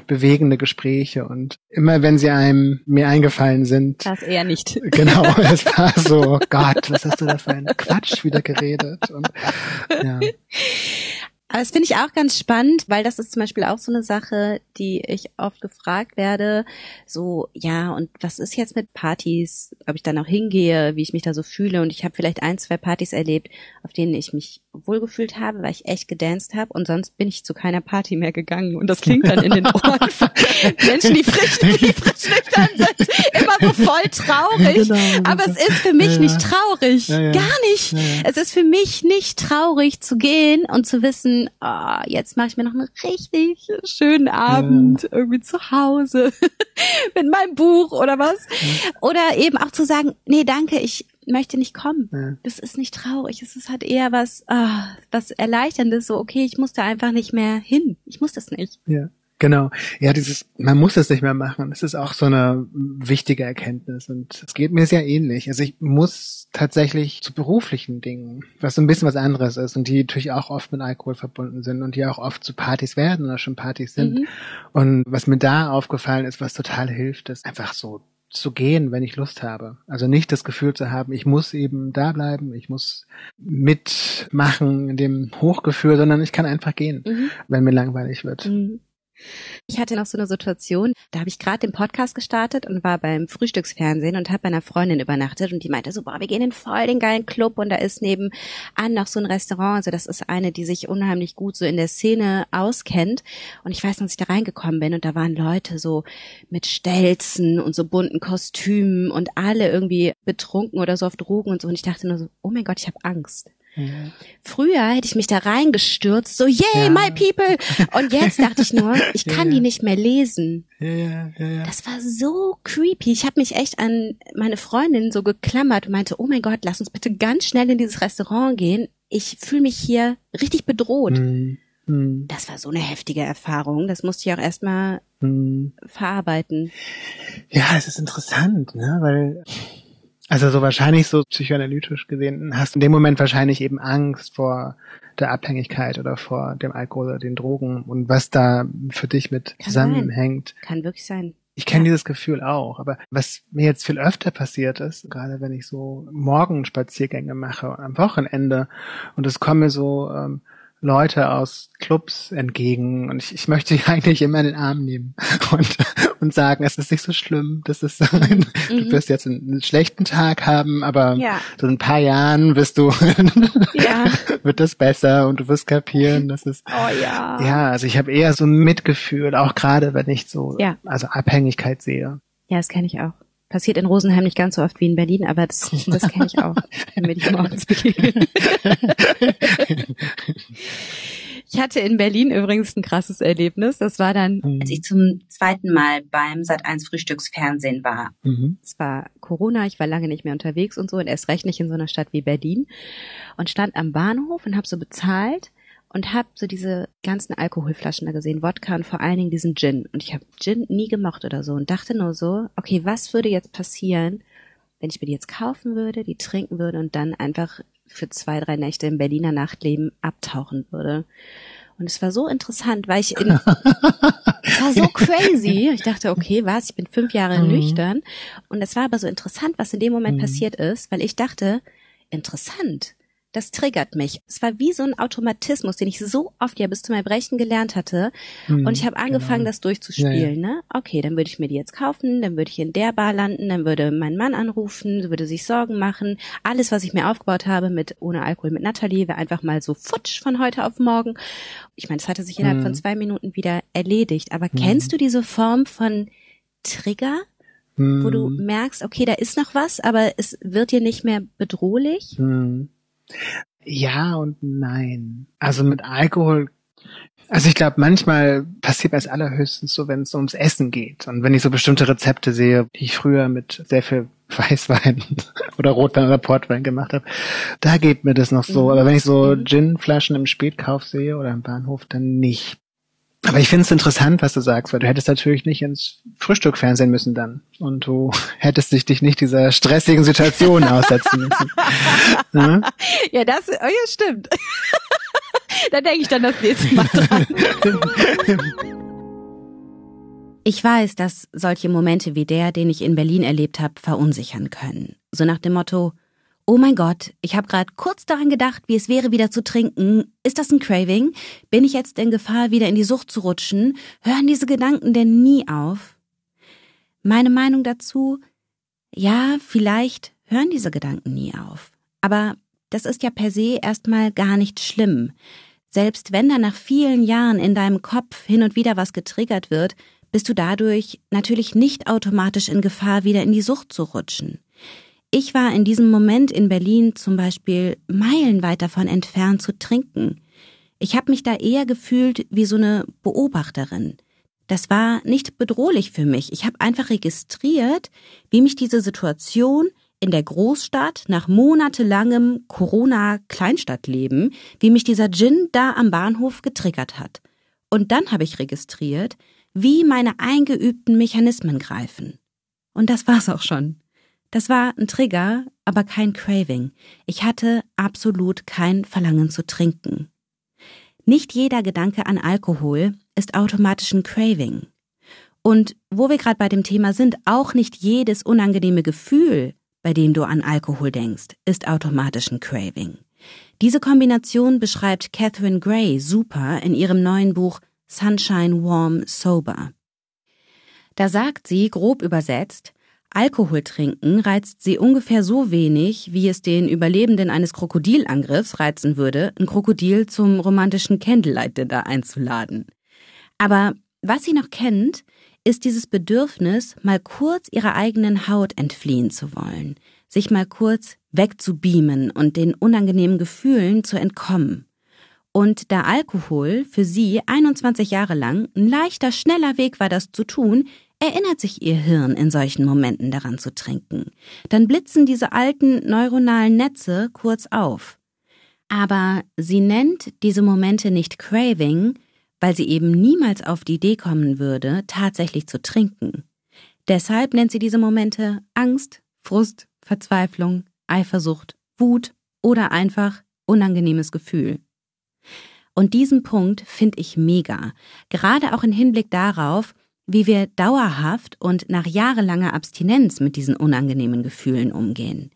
bewegende Gespräche und immer wenn sie einem mir eingefallen sind. Das eher nicht. Genau, es war so, Gott, was hast du da für einen Quatsch wieder geredet und ja. Aber das finde ich auch ganz spannend, weil das ist zum Beispiel auch so eine Sache, die ich oft gefragt werde. So, ja, und was ist jetzt mit Partys? Ob ich da noch hingehe, wie ich mich da so fühle? Und ich habe vielleicht ein, zwei Partys erlebt, auf denen ich mich wohlgefühlt habe, weil ich echt gedanced habe und sonst bin ich zu keiner Party mehr gegangen. Und das klingt dann in den Ohren von Menschen, die frisch, die frisch nüchtern sind, immer so voll traurig. Genau, Aber es ist für mich ja, nicht traurig. Ja, ja. Gar nicht. Es ist für mich nicht traurig zu gehen und zu wissen, oh, jetzt mache ich mir noch einen richtig schönen Abend irgendwie zu Hause mit meinem Buch oder was. Oder eben auch zu sagen, nee, danke, ich möchte nicht kommen. Ja. Das ist nicht traurig. Es ist halt eher was, oh, was erleichterndes. So, okay, ich muss da einfach nicht mehr hin. Ich muss das nicht. Ja. Genau. Ja, dieses, man muss es nicht mehr machen. Das ist auch so eine wichtige Erkenntnis. Und es geht mir sehr ähnlich. Also ich muss tatsächlich zu beruflichen Dingen, was so ein bisschen was anderes ist und die natürlich auch oft mit Alkohol verbunden sind und die auch oft zu Partys werden oder schon Partys sind. Mhm. Und was mir da aufgefallen ist, was total hilft, ist einfach so zu gehen, wenn ich Lust habe. Also nicht das Gefühl zu haben, ich muss eben da bleiben, ich muss mitmachen in dem Hochgefühl, sondern ich kann einfach gehen, mhm. wenn mir langweilig wird. Mhm. Ich hatte noch so eine Situation, da habe ich gerade den Podcast gestartet und war beim Frühstücksfernsehen und habe bei einer Freundin übernachtet und die meinte so, boah, wir gehen in voll den geilen Club und da ist nebenan noch so ein Restaurant, also das ist eine, die sich unheimlich gut so in der Szene auskennt. Und ich weiß, dass ich da reingekommen bin und da waren Leute so mit Stelzen und so bunten Kostümen und alle irgendwie betrunken oder so auf Drogen und so. Und ich dachte nur so, oh mein Gott, ich habe Angst. Mhm. Früher hätte ich mich da reingestürzt, so, yay, ja. my people. Und jetzt dachte ich nur, ich kann ja, die nicht mehr lesen. Das war so creepy. Ich habe mich echt an meine Freundin so geklammert und meinte, oh mein Gott, lass uns bitte ganz schnell in dieses Restaurant gehen. Ich fühle mich hier richtig bedroht. Mhm. Mhm. Das war so eine heftige Erfahrung. Das musste ich auch erstmal mhm. verarbeiten. Ja, es ist interessant, ne? Weil also so wahrscheinlich so psychoanalytisch gesehen hast du in dem Moment wahrscheinlich eben Angst vor der Abhängigkeit oder vor dem Alkohol oder den Drogen und was da für dich mit Kann zusammenhängt. Sein. Kann wirklich sein. Ich kenne ja. dieses Gefühl auch, aber was mir jetzt viel öfter passiert ist, gerade wenn ich so Morgenspaziergänge mache am Wochenende und es kommen so ähm, Leute aus Clubs entgegen und ich, ich möchte sie eigentlich immer in den Arm nehmen und, und sagen, es ist nicht so schlimm, das ist mhm. du wirst jetzt einen, schlechten Tag haben, aber ja. so in ein paar Jahren wirst du, ja. wird das besser und du wirst kapieren, das ist, oh ja. Ja, also ich habe eher so ein Mitgefühl, auch gerade wenn ich so, ja. also Abhängigkeit sehe. Ja, das kenne ich auch. Passiert in Rosenheim nicht ganz so oft wie in Berlin, aber das, das kenne ich auch, wenn wir die morgens begegnen. Ich hatte in Berlin übrigens ein krasses Erlebnis. Das war dann, mhm. als ich zum zweiten Mal beim Sat1 Frühstücksfernsehen war. Mhm. Es war Corona, ich war lange nicht mehr unterwegs und so und erst recht nicht in so einer Stadt wie Berlin und stand am Bahnhof und habe so bezahlt und habe so diese ganzen Alkoholflaschen da gesehen, Wodka und vor allen Dingen diesen Gin. Und ich habe Gin nie gemocht oder so und dachte nur so, okay, was würde jetzt passieren, wenn ich mir die jetzt kaufen würde, die trinken würde und dann einfach für zwei, drei Nächte im Berliner Nachtleben abtauchen würde. Und es war so interessant, weil ich in, es war so crazy. Ich dachte, okay, was? Ich bin fünf Jahre mhm. nüchtern. Und es war aber so interessant, was in dem Moment mhm. passiert ist, weil ich dachte, interessant das triggert mich. Es war wie so ein Automatismus, den ich so oft ja bis zum Erbrechen gelernt hatte. Mhm, und ich habe angefangen, genau. das durchzuspielen. Ja, ja. Ne? Okay, dann würde ich mir die jetzt kaufen, dann würde ich in der Bar landen, dann würde mein Mann anrufen, würde sich Sorgen machen. Alles, was ich mir aufgebaut habe mit ohne Alkohol mit Natalie, wäre einfach mal so futsch von heute auf morgen. Ich meine, es hatte sich innerhalb mhm. von zwei Minuten wieder erledigt. Aber mhm. kennst du diese Form von Trigger? wo du mhm. merkst, okay, da ist noch was, aber es wird dir nicht mehr bedrohlich. Mhm. Ja und nein. Also mit Alkohol, also ich glaube, manchmal passiert es allerhöchstens so, wenn es ums Essen geht. Und wenn ich so bestimmte Rezepte sehe, die ich früher mit sehr viel Weißwein oder Rotwein oder Portwein gemacht habe, da geht mir das noch so. Mhm. Aber wenn ich so mhm. Ginflaschen im Spätkauf sehe oder im Bahnhof, dann nicht. Aber ich finde es interessant, was du sagst, weil du hättest natürlich nicht ins Frühstück fernsehen müssen dann. Und du hättest dich, dich nicht dieser stressigen Situation aussetzen müssen. ja? ja, das, oh ja, stimmt. da denke ich dann das nächste Mal dran. Ich weiß, dass solche Momente wie der, den ich in Berlin erlebt habe, verunsichern können. So nach dem Motto, Oh mein Gott, ich habe gerade kurz daran gedacht, wie es wäre, wieder zu trinken. Ist das ein Craving? Bin ich jetzt in Gefahr, wieder in die Sucht zu rutschen? Hören diese Gedanken denn nie auf? Meine Meinung dazu? Ja, vielleicht hören diese Gedanken nie auf. Aber das ist ja per se erstmal gar nicht schlimm. Selbst wenn da nach vielen Jahren in deinem Kopf hin und wieder was getriggert wird, bist du dadurch natürlich nicht automatisch in Gefahr, wieder in die Sucht zu rutschen. Ich war in diesem Moment in Berlin zum Beispiel meilenweit davon entfernt zu trinken. Ich habe mich da eher gefühlt wie so eine Beobachterin. Das war nicht bedrohlich für mich. Ich habe einfach registriert, wie mich diese Situation in der Großstadt nach monatelangem Corona-Kleinstadtleben, wie mich dieser Gin da am Bahnhof getriggert hat. Und dann habe ich registriert, wie meine eingeübten Mechanismen greifen. Und das war's auch schon. Das war ein Trigger, aber kein Craving. Ich hatte absolut kein Verlangen zu trinken. Nicht jeder Gedanke an Alkohol ist automatisch ein Craving. Und wo wir gerade bei dem Thema sind, auch nicht jedes unangenehme Gefühl, bei dem du an Alkohol denkst, ist automatisch ein Craving. Diese Kombination beschreibt Catherine Gray super in ihrem neuen Buch Sunshine Warm Sober. Da sagt sie, grob übersetzt, Alkohol trinken reizt sie ungefähr so wenig, wie es den Überlebenden eines Krokodilangriffs reizen würde, ein Krokodil zum romantischen Candlelight-Dinner einzuladen. Aber was sie noch kennt, ist dieses Bedürfnis, mal kurz ihrer eigenen Haut entfliehen zu wollen, sich mal kurz wegzubeamen und den unangenehmen Gefühlen zu entkommen. Und da Alkohol für sie 21 Jahre lang ein leichter, schneller Weg war, das zu tun, erinnert sich ihr Hirn in solchen Momenten daran zu trinken. Dann blitzen diese alten neuronalen Netze kurz auf. Aber sie nennt diese Momente nicht Craving, weil sie eben niemals auf die Idee kommen würde, tatsächlich zu trinken. Deshalb nennt sie diese Momente Angst, Frust, Verzweiflung, Eifersucht, Wut oder einfach unangenehmes Gefühl. Und diesen Punkt finde ich mega, gerade auch im Hinblick darauf, wie wir dauerhaft und nach jahrelanger Abstinenz mit diesen unangenehmen Gefühlen umgehen.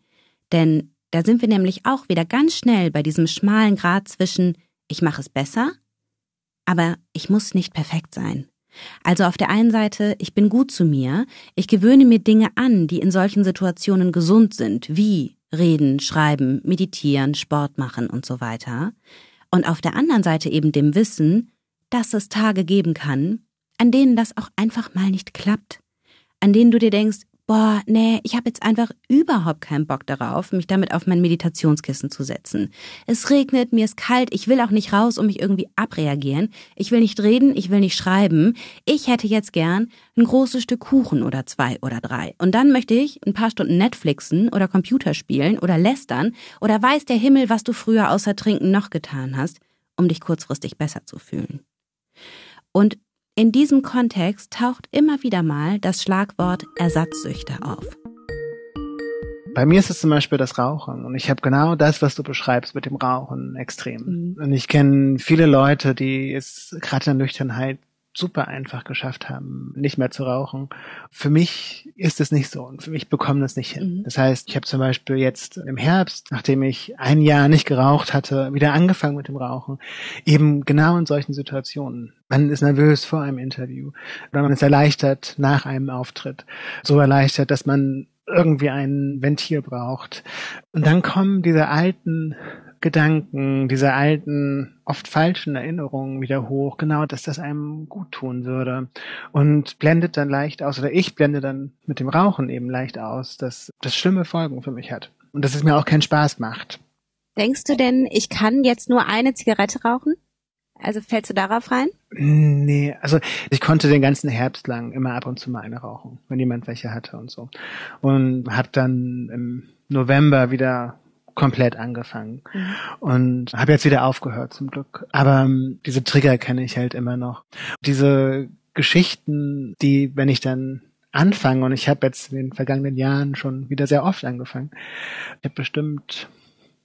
Denn da sind wir nämlich auch wieder ganz schnell bei diesem schmalen Grad zwischen ich mache es besser, aber ich muss nicht perfekt sein. Also auf der einen Seite, ich bin gut zu mir, ich gewöhne mir Dinge an, die in solchen Situationen gesund sind, wie reden, schreiben, meditieren, Sport machen und so weiter. Und auf der anderen Seite eben dem Wissen, dass es Tage geben kann, an denen das auch einfach mal nicht klappt, an denen du dir denkst, boah, nee, ich habe jetzt einfach überhaupt keinen Bock darauf, mich damit auf mein Meditationskissen zu setzen. Es regnet, mir ist kalt, ich will auch nicht raus und mich irgendwie abreagieren. Ich will nicht reden, ich will nicht schreiben. Ich hätte jetzt gern ein großes Stück Kuchen oder zwei oder drei. Und dann möchte ich ein paar Stunden Netflixen oder Computer spielen oder lästern oder weiß der Himmel, was du früher außer Trinken noch getan hast, um dich kurzfristig besser zu fühlen. Und in diesem Kontext taucht immer wieder mal das Schlagwort Ersatzsüchte auf. Bei mir ist es zum Beispiel das Rauchen und ich habe genau das, was du beschreibst mit dem Rauchen extrem. Mhm. Und ich kenne viele Leute, die es gerade in der Nüchternheit super einfach geschafft haben, nicht mehr zu rauchen. Für mich ist es nicht so und für mich bekommen das nicht hin. Mhm. Das heißt, ich habe zum Beispiel jetzt im Herbst, nachdem ich ein Jahr nicht geraucht hatte, wieder angefangen mit dem Rauchen. Eben genau in solchen Situationen. Man ist nervös vor einem Interview oder man ist erleichtert nach einem Auftritt. So erleichtert, dass man irgendwie ein Ventil braucht. Und dann kommen diese alten Gedanken, diese alten, oft falschen Erinnerungen wieder hoch, genau, dass das einem gut tun würde. Und blendet dann leicht aus, oder ich blende dann mit dem Rauchen eben leicht aus, dass das schlimme Folgen für mich hat. Und dass es mir auch keinen Spaß macht. Denkst du denn, ich kann jetzt nur eine Zigarette rauchen? Also fällst du darauf rein? Nee, also ich konnte den ganzen Herbst lang immer ab und zu mal eine rauchen, wenn jemand welche hatte und so. Und hab dann im November wieder komplett angefangen mhm. und habe jetzt wieder aufgehört zum Glück. Aber ähm, diese Trigger kenne ich halt immer noch. Diese Geschichten, die, wenn ich dann anfange, und ich habe jetzt in den vergangenen Jahren schon wieder sehr oft angefangen, ich habe bestimmt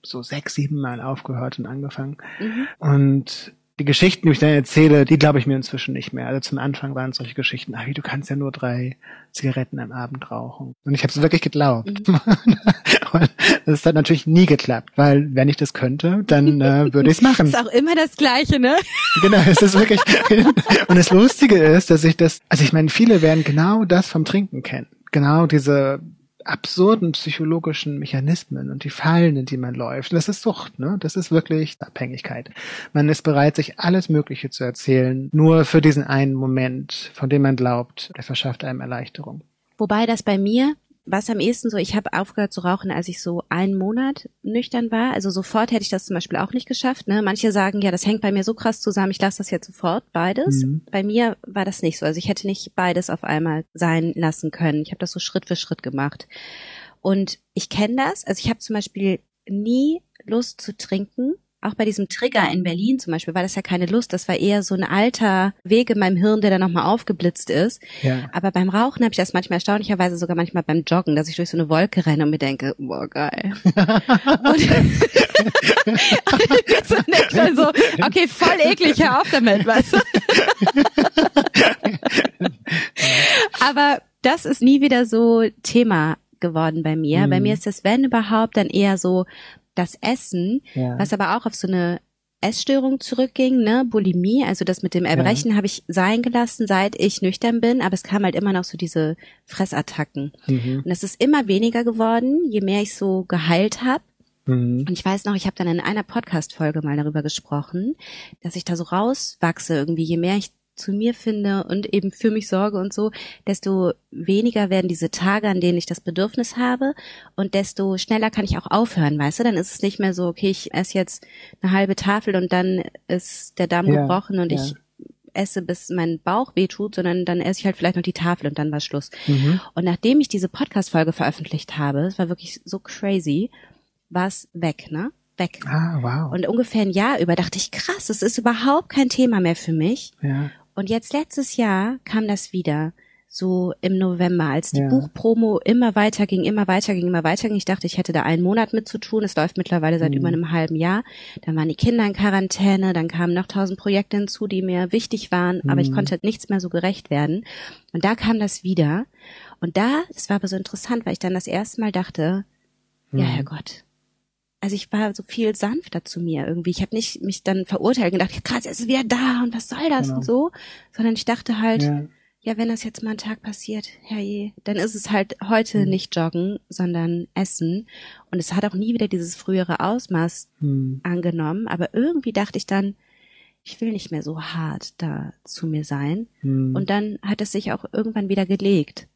so sechs, sieben Mal aufgehört und angefangen. Mhm. Und die Geschichten, die ich dann erzähle, die glaube ich mir inzwischen nicht mehr. Also zum Anfang waren es solche Geschichten, ach, wie, du kannst ja nur drei Zigaretten am Abend rauchen. Und ich habe es wirklich geglaubt. Mhm. und das hat natürlich nie geklappt, weil wenn ich das könnte, dann äh, würde ich es machen. ist auch immer das Gleiche, ne? Genau, es ist wirklich. und das Lustige ist, dass ich das, also ich meine, viele werden genau das vom Trinken kennen. Genau diese absurden psychologischen Mechanismen und die Fallen, in die man läuft. Das ist Sucht, ne? Das ist wirklich Abhängigkeit. Man ist bereit, sich alles Mögliche zu erzählen, nur für diesen einen Moment, von dem man glaubt, der verschafft einem Erleichterung. Wobei das bei mir was am ehesten so, ich habe aufgehört zu rauchen, als ich so einen Monat nüchtern war. Also sofort hätte ich das zum Beispiel auch nicht geschafft. Ne? Manche sagen, ja, das hängt bei mir so krass zusammen, ich lasse das jetzt sofort, beides. Mhm. Bei mir war das nicht so. Also ich hätte nicht beides auf einmal sein lassen können. Ich habe das so Schritt für Schritt gemacht. Und ich kenne das. Also ich habe zum Beispiel nie Lust zu trinken, auch bei diesem Trigger in Berlin zum Beispiel war das ja keine Lust, das war eher so ein alter Weg in meinem Hirn, der dann nochmal aufgeblitzt ist. Ja. Aber beim Rauchen habe ich das manchmal erstaunlicherweise sogar manchmal beim Joggen, dass ich durch so eine Wolke renne und mir denke, boah, geil. und so, okay, voll eklig, hör auf damit, weißt du? Aber das ist nie wieder so Thema geworden bei mir. Mhm. Bei mir ist das, wenn überhaupt, dann eher so das Essen, ja. was aber auch auf so eine Essstörung zurückging, ne, Bulimie, also das mit dem Erbrechen ja. habe ich sein gelassen, seit ich nüchtern bin, aber es kam halt immer noch so diese Fressattacken. Mhm. Und es ist immer weniger geworden, je mehr ich so geheilt habe. Mhm. Und ich weiß noch, ich habe dann in einer Podcast-Folge mal darüber gesprochen, dass ich da so rauswachse irgendwie, je mehr ich zu mir finde und eben für mich sorge und so, desto weniger werden diese Tage, an denen ich das Bedürfnis habe und desto schneller kann ich auch aufhören, weißt du? Dann ist es nicht mehr so, okay, ich esse jetzt eine halbe Tafel und dann ist der Darm ja, gebrochen und ja. ich esse, bis mein Bauch wehtut, sondern dann esse ich halt vielleicht noch die Tafel und dann war Schluss. Mhm. Und nachdem ich diese Podcast-Folge veröffentlicht habe, es war wirklich so crazy, war es weg, ne? Weg. Ah, wow. Und ungefähr ein Jahr über dachte ich, krass, es ist überhaupt kein Thema mehr für mich. Ja. Und jetzt letztes Jahr kam das wieder, so im November, als die ja. Buchpromo immer weiter ging, immer weiter ging, immer weiter ging. Ich dachte, ich hätte da einen Monat mit zu tun. Es läuft mittlerweile seit mhm. über einem halben Jahr. Dann waren die Kinder in Quarantäne, dann kamen noch tausend Projekte hinzu, die mir wichtig waren, mhm. aber ich mhm. konnte nichts mehr so gerecht werden. Und da kam das wieder. Und da, es war aber so interessant, weil ich dann das erste Mal dachte, mhm. ja, Herrgott, also ich war so viel sanfter zu mir irgendwie. Ich habe nicht mich dann verurteilt und gedacht, krass, er ist wieder da und was soll das genau. und so, sondern ich dachte halt, ja. ja. wenn das jetzt mal einen Tag passiert, herrje, dann ist es halt heute mhm. nicht joggen, sondern essen. Und es hat auch nie wieder dieses frühere Ausmaß mhm. angenommen. Aber irgendwie dachte ich dann, ich will nicht mehr so hart da zu mir sein. Mhm. Und dann hat es sich auch irgendwann wieder gelegt.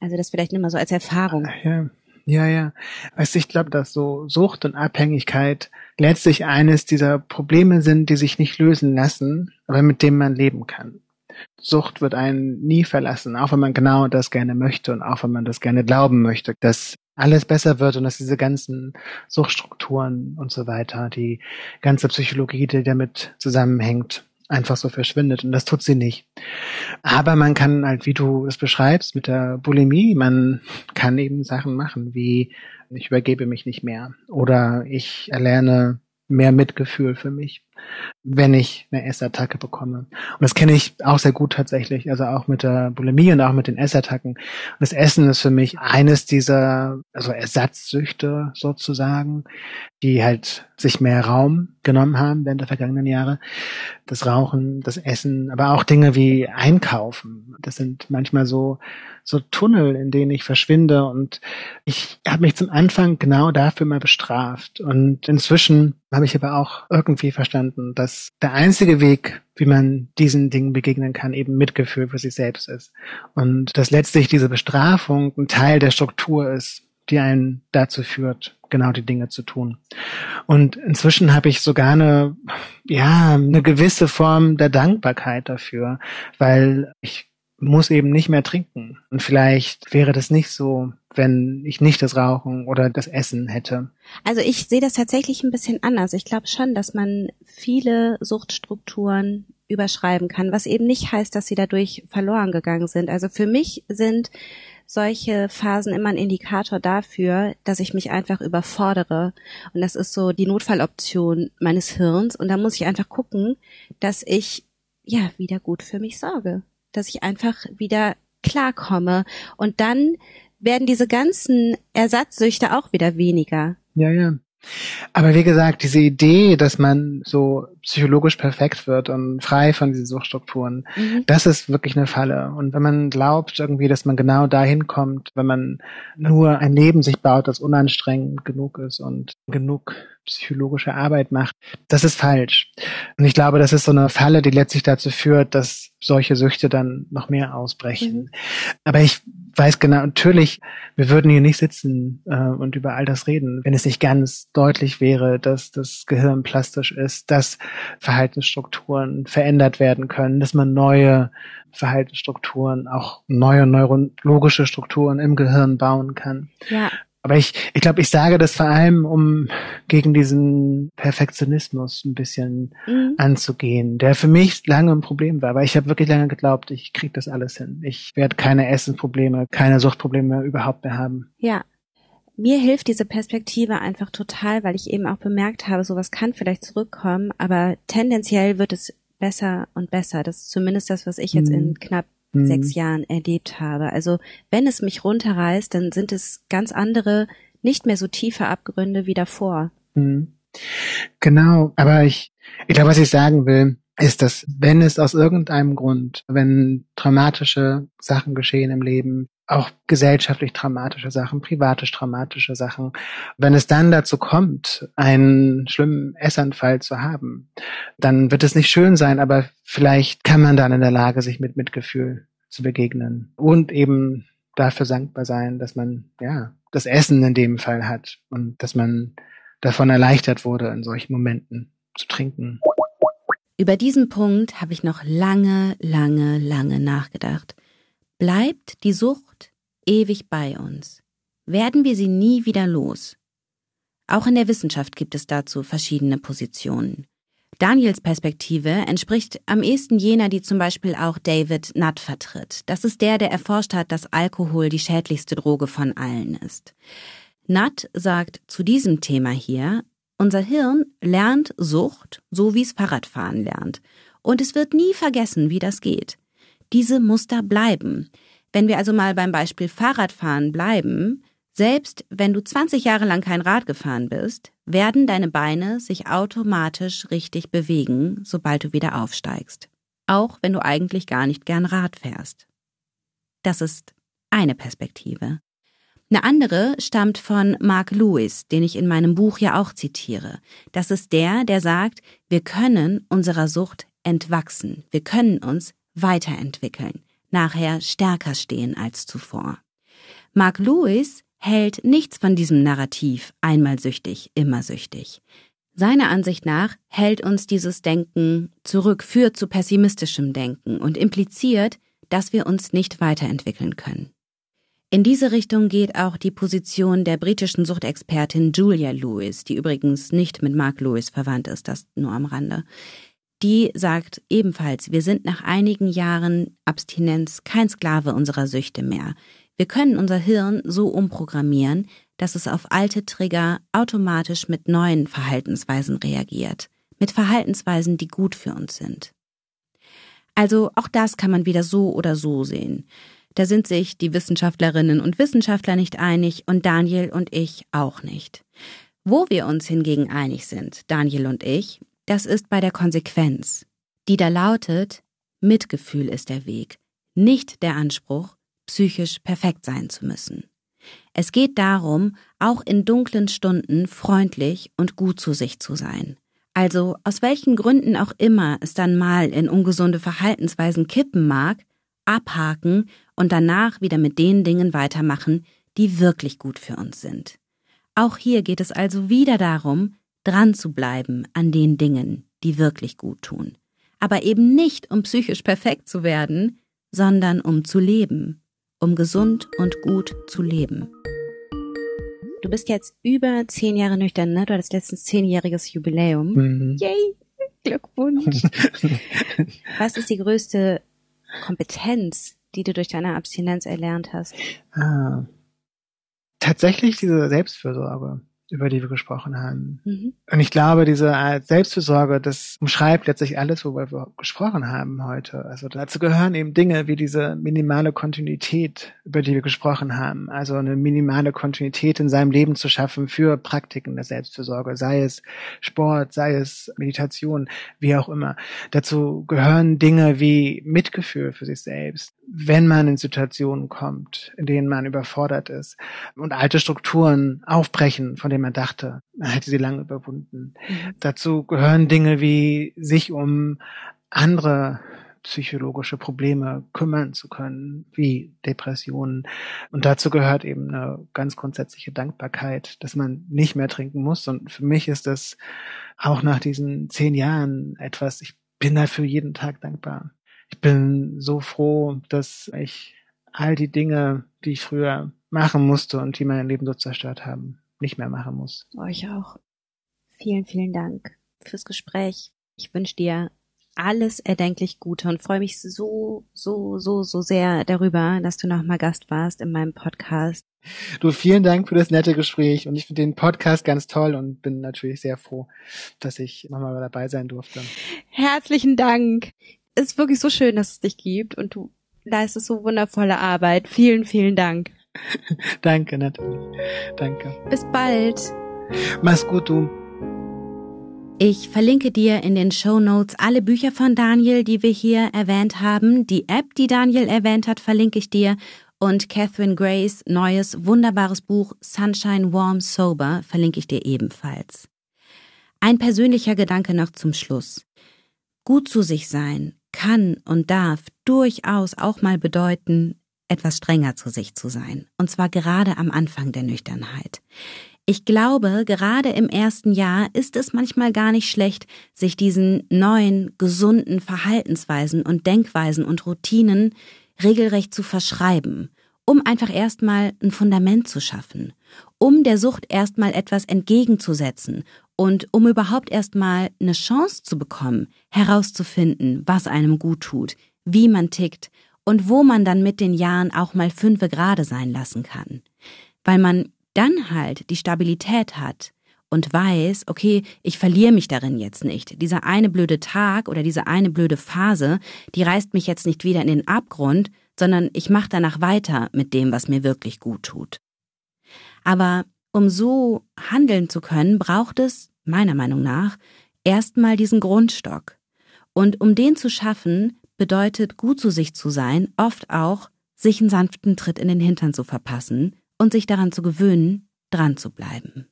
Also das vielleicht nicht mal so als Erfahrung. Ja. Ja, ja. Also ich glaube, dass so Sucht und Abhängigkeit letztlich eines dieser Probleme sind, die sich nicht lösen lassen, aber mit dem man leben kann. Sucht wird einen nie verlassen, auch wenn man genau das gerne möchte und auch wenn man das gerne glauben möchte, dass alles besser wird und dass diese ganzen Suchtstrukturen und so weiter, die ganze Psychologie, die damit zusammenhängt, einfach so verschwindet und das tut sie nicht. Aber man kann halt, wie du es beschreibst, mit der Bulimie, man kann eben Sachen machen, wie ich übergebe mich nicht mehr oder ich erlerne mehr Mitgefühl für mich, wenn ich eine Essattacke bekomme. Und das kenne ich auch sehr gut tatsächlich, also auch mit der Bulimie und auch mit den Essattacken. Und das Essen ist für mich eines dieser, also Ersatzsüchte sozusagen, die halt sich mehr Raum genommen haben während der vergangenen Jahre. Das Rauchen, das Essen, aber auch Dinge wie Einkaufen. Das sind manchmal so so Tunnel, in denen ich verschwinde. Und ich habe mich zum Anfang genau dafür mal bestraft. Und inzwischen habe ich aber auch irgendwie verstanden, dass der einzige Weg, wie man diesen Dingen begegnen kann, eben Mitgefühl für sich selbst ist. Und dass letztlich diese Bestrafung ein Teil der Struktur ist, die einen dazu führt, genau die Dinge zu tun. Und inzwischen habe ich sogar eine, ja, eine gewisse Form der Dankbarkeit dafür, weil ich muss eben nicht mehr trinken. Und vielleicht wäre das nicht so wenn ich nicht das Rauchen oder das Essen hätte? Also ich sehe das tatsächlich ein bisschen anders. Ich glaube schon, dass man viele Suchtstrukturen überschreiben kann, was eben nicht heißt, dass sie dadurch verloren gegangen sind. Also für mich sind solche Phasen immer ein Indikator dafür, dass ich mich einfach überfordere. Und das ist so die Notfalloption meines Hirns. Und da muss ich einfach gucken, dass ich ja wieder gut für mich sorge. Dass ich einfach wieder klarkomme. Und dann werden diese ganzen Ersatzsüchte auch wieder weniger. Ja, ja. Aber wie gesagt, diese Idee, dass man so psychologisch perfekt wird und frei von diesen Suchtstrukturen, mhm. das ist wirklich eine Falle. Und wenn man glaubt irgendwie, dass man genau dahin kommt, wenn man nur ein Leben sich baut, das unanstrengend genug ist und genug psychologische Arbeit macht, das ist falsch. Und ich glaube, das ist so eine Falle, die letztlich dazu führt, dass solche Süchte dann noch mehr ausbrechen. Mhm. Aber ich weiß genau, natürlich, wir würden hier nicht sitzen äh, und über all das reden, wenn es nicht ganz deutlich wäre, dass das Gehirn plastisch ist, dass Verhaltensstrukturen verändert werden können, dass man neue Verhaltensstrukturen, auch neue neurologische Strukturen im Gehirn bauen kann. Ja. Aber ich, ich glaube, ich sage das vor allem, um gegen diesen Perfektionismus ein bisschen mhm. anzugehen, der für mich lange ein Problem war. Aber ich habe wirklich lange geglaubt, ich kriege das alles hin. Ich werde keine Essensprobleme, keine Suchtprobleme überhaupt mehr haben. Ja. Mir hilft diese Perspektive einfach total, weil ich eben auch bemerkt habe, sowas kann vielleicht zurückkommen, aber tendenziell wird es besser und besser. Das ist zumindest das, was ich jetzt mhm. in knapp mhm. sechs Jahren erlebt habe. Also wenn es mich runterreißt, dann sind es ganz andere, nicht mehr so tiefe Abgründe wie davor. Mhm. Genau, aber ich, ich glaube, was ich sagen will, ist, dass wenn es aus irgendeinem Grund, wenn traumatische Sachen geschehen im Leben, auch gesellschaftlich dramatische Sachen, privatisch dramatische Sachen. Wenn es dann dazu kommt, einen schlimmen Essanfall zu haben, dann wird es nicht schön sein, aber vielleicht kann man dann in der Lage, sich mit Mitgefühl zu begegnen und eben dafür dankbar sein, dass man ja das Essen in dem Fall hat und dass man davon erleichtert wurde, in solchen Momenten zu trinken. Über diesen Punkt habe ich noch lange, lange, lange nachgedacht. Bleibt die Sucht ewig bei uns? Werden wir sie nie wieder los? Auch in der Wissenschaft gibt es dazu verschiedene Positionen. Daniels Perspektive entspricht am ehesten jener, die zum Beispiel auch David Nutt vertritt. Das ist der, der erforscht hat, dass Alkohol die schädlichste Droge von allen ist. Nutt sagt zu diesem Thema hier, unser Hirn lernt Sucht, so wie es Fahrradfahren lernt. Und es wird nie vergessen, wie das geht diese Muster bleiben. Wenn wir also mal beim Beispiel Fahrradfahren bleiben, selbst wenn du 20 Jahre lang kein Rad gefahren bist, werden deine Beine sich automatisch richtig bewegen, sobald du wieder aufsteigst. Auch wenn du eigentlich gar nicht gern Rad fährst. Das ist eine Perspektive. Eine andere stammt von Mark Lewis, den ich in meinem Buch ja auch zitiere. Das ist der, der sagt, wir können unserer Sucht entwachsen. Wir können uns weiterentwickeln, nachher stärker stehen als zuvor. Mark Lewis hält nichts von diesem Narrativ einmal süchtig, immer süchtig. Seiner Ansicht nach hält uns dieses Denken zurück, führt zu pessimistischem Denken und impliziert, dass wir uns nicht weiterentwickeln können. In diese Richtung geht auch die Position der britischen Suchtexpertin Julia Lewis, die übrigens nicht mit Mark Lewis verwandt ist, das nur am Rande die sagt ebenfalls, wir sind nach einigen Jahren Abstinenz kein Sklave unserer Süchte mehr. Wir können unser Hirn so umprogrammieren, dass es auf alte Trigger automatisch mit neuen Verhaltensweisen reagiert, mit Verhaltensweisen, die gut für uns sind. Also auch das kann man wieder so oder so sehen. Da sind sich die Wissenschaftlerinnen und Wissenschaftler nicht einig und Daniel und ich auch nicht. Wo wir uns hingegen einig sind, Daniel und ich, das ist bei der Konsequenz, die da lautet, Mitgefühl ist der Weg, nicht der Anspruch, psychisch perfekt sein zu müssen. Es geht darum, auch in dunklen Stunden freundlich und gut zu sich zu sein. Also aus welchen Gründen auch immer es dann mal in ungesunde Verhaltensweisen kippen mag, abhaken und danach wieder mit den Dingen weitermachen, die wirklich gut für uns sind. Auch hier geht es also wieder darum, dran zu bleiben an den Dingen, die wirklich gut tun. Aber eben nicht, um psychisch perfekt zu werden, sondern um zu leben, um gesund und gut zu leben. Du bist jetzt über zehn Jahre nüchtern, ne? Du hattest letztens zehnjähriges Jubiläum. Mhm. Yay! Glückwunsch. Was ist die größte Kompetenz, die du durch deine Abstinenz erlernt hast? Ah, tatsächlich diese Selbstfürsorge über die wir gesprochen haben. Mhm. Und ich glaube, diese Art Selbstfürsorge, das umschreibt letztlich alles, worüber wir gesprochen haben heute. Also dazu gehören eben Dinge wie diese minimale Kontinuität, über die wir gesprochen haben. Also eine minimale Kontinuität in seinem Leben zu schaffen für Praktiken der Selbstfürsorge, sei es Sport, sei es Meditation, wie auch immer. Dazu gehören Dinge wie Mitgefühl für sich selbst, wenn man in Situationen kommt, in denen man überfordert ist und alte Strukturen aufbrechen, von denen man dachte, man hätte sie lange überwunden. Mhm. Dazu gehören Dinge wie sich um andere psychologische Probleme kümmern zu können, wie Depressionen. Und dazu gehört eben eine ganz grundsätzliche Dankbarkeit, dass man nicht mehr trinken muss. Und für mich ist das auch nach diesen zehn Jahren etwas, ich bin dafür jeden Tag dankbar ich bin so froh, dass ich all die Dinge, die ich früher machen musste und die mein Leben so zerstört haben, nicht mehr machen muss. Euch auch. Vielen, vielen Dank fürs Gespräch. Ich wünsche dir alles erdenklich Gute und freue mich so, so, so, so sehr darüber, dass du nochmal Gast warst in meinem Podcast. Du, vielen Dank für das nette Gespräch und ich finde den Podcast ganz toll und bin natürlich sehr froh, dass ich nochmal dabei sein durfte. Herzlichen Dank ist wirklich so schön, dass es dich gibt und du leistest so wundervolle Arbeit. Vielen, vielen Dank. Danke, natürlich. Danke. Bis bald. Mach's gut, du. Ich verlinke dir in den Show Notes alle Bücher von Daniel, die wir hier erwähnt haben. Die App, die Daniel erwähnt hat, verlinke ich dir. Und Catherine Grays neues, wunderbares Buch Sunshine Warm Sober verlinke ich dir ebenfalls. Ein persönlicher Gedanke noch zum Schluss. Gut zu sich sein, kann und darf durchaus auch mal bedeuten, etwas strenger zu sich zu sein. Und zwar gerade am Anfang der Nüchternheit. Ich glaube, gerade im ersten Jahr ist es manchmal gar nicht schlecht, sich diesen neuen, gesunden Verhaltensweisen und Denkweisen und Routinen regelrecht zu verschreiben, um einfach erstmal ein Fundament zu schaffen, um der Sucht erstmal etwas entgegenzusetzen und um überhaupt erstmal eine Chance zu bekommen, herauszufinden, was einem gut tut, wie man tickt und wo man dann mit den Jahren auch mal fünfe gerade sein lassen kann. Weil man dann halt die Stabilität hat und weiß, okay, ich verliere mich darin jetzt nicht. Dieser eine blöde Tag oder diese eine blöde Phase, die reißt mich jetzt nicht wieder in den Abgrund, sondern ich mache danach weiter mit dem, was mir wirklich gut tut. Aber um so handeln zu können, braucht es, meiner Meinung nach, erstmal diesen Grundstock. Und um den zu schaffen, bedeutet gut zu sich zu sein, oft auch, sich einen sanften Tritt in den Hintern zu verpassen und sich daran zu gewöhnen, dran zu bleiben.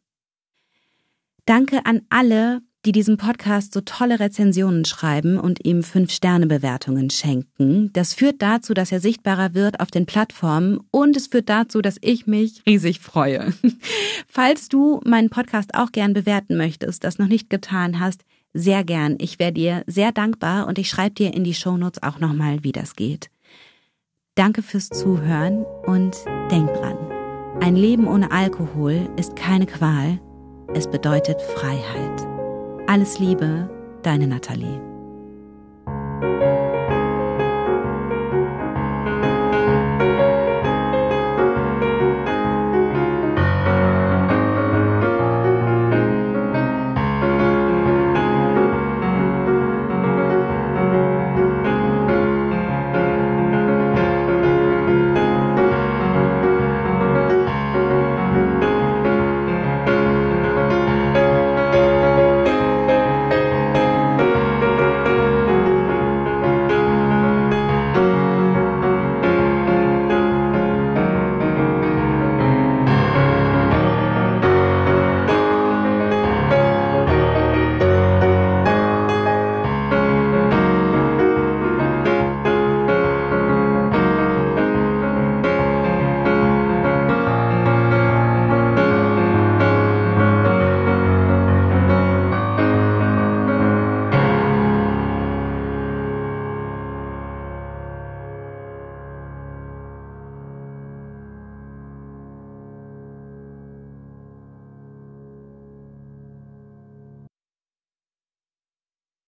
Danke an alle, die diesem Podcast so tolle Rezensionen schreiben und ihm Fünf-Sterne-Bewertungen schenken. Das führt dazu, dass er sichtbarer wird auf den Plattformen und es führt dazu, dass ich mich riesig freue. Falls du meinen Podcast auch gern bewerten möchtest, das noch nicht getan hast, sehr gern. Ich wäre dir sehr dankbar und ich schreibe dir in die Shownotes auch nochmal, wie das geht. Danke fürs Zuhören und denk dran. Ein Leben ohne Alkohol ist keine Qual, es bedeutet Freiheit. Alles Liebe, deine Nathalie.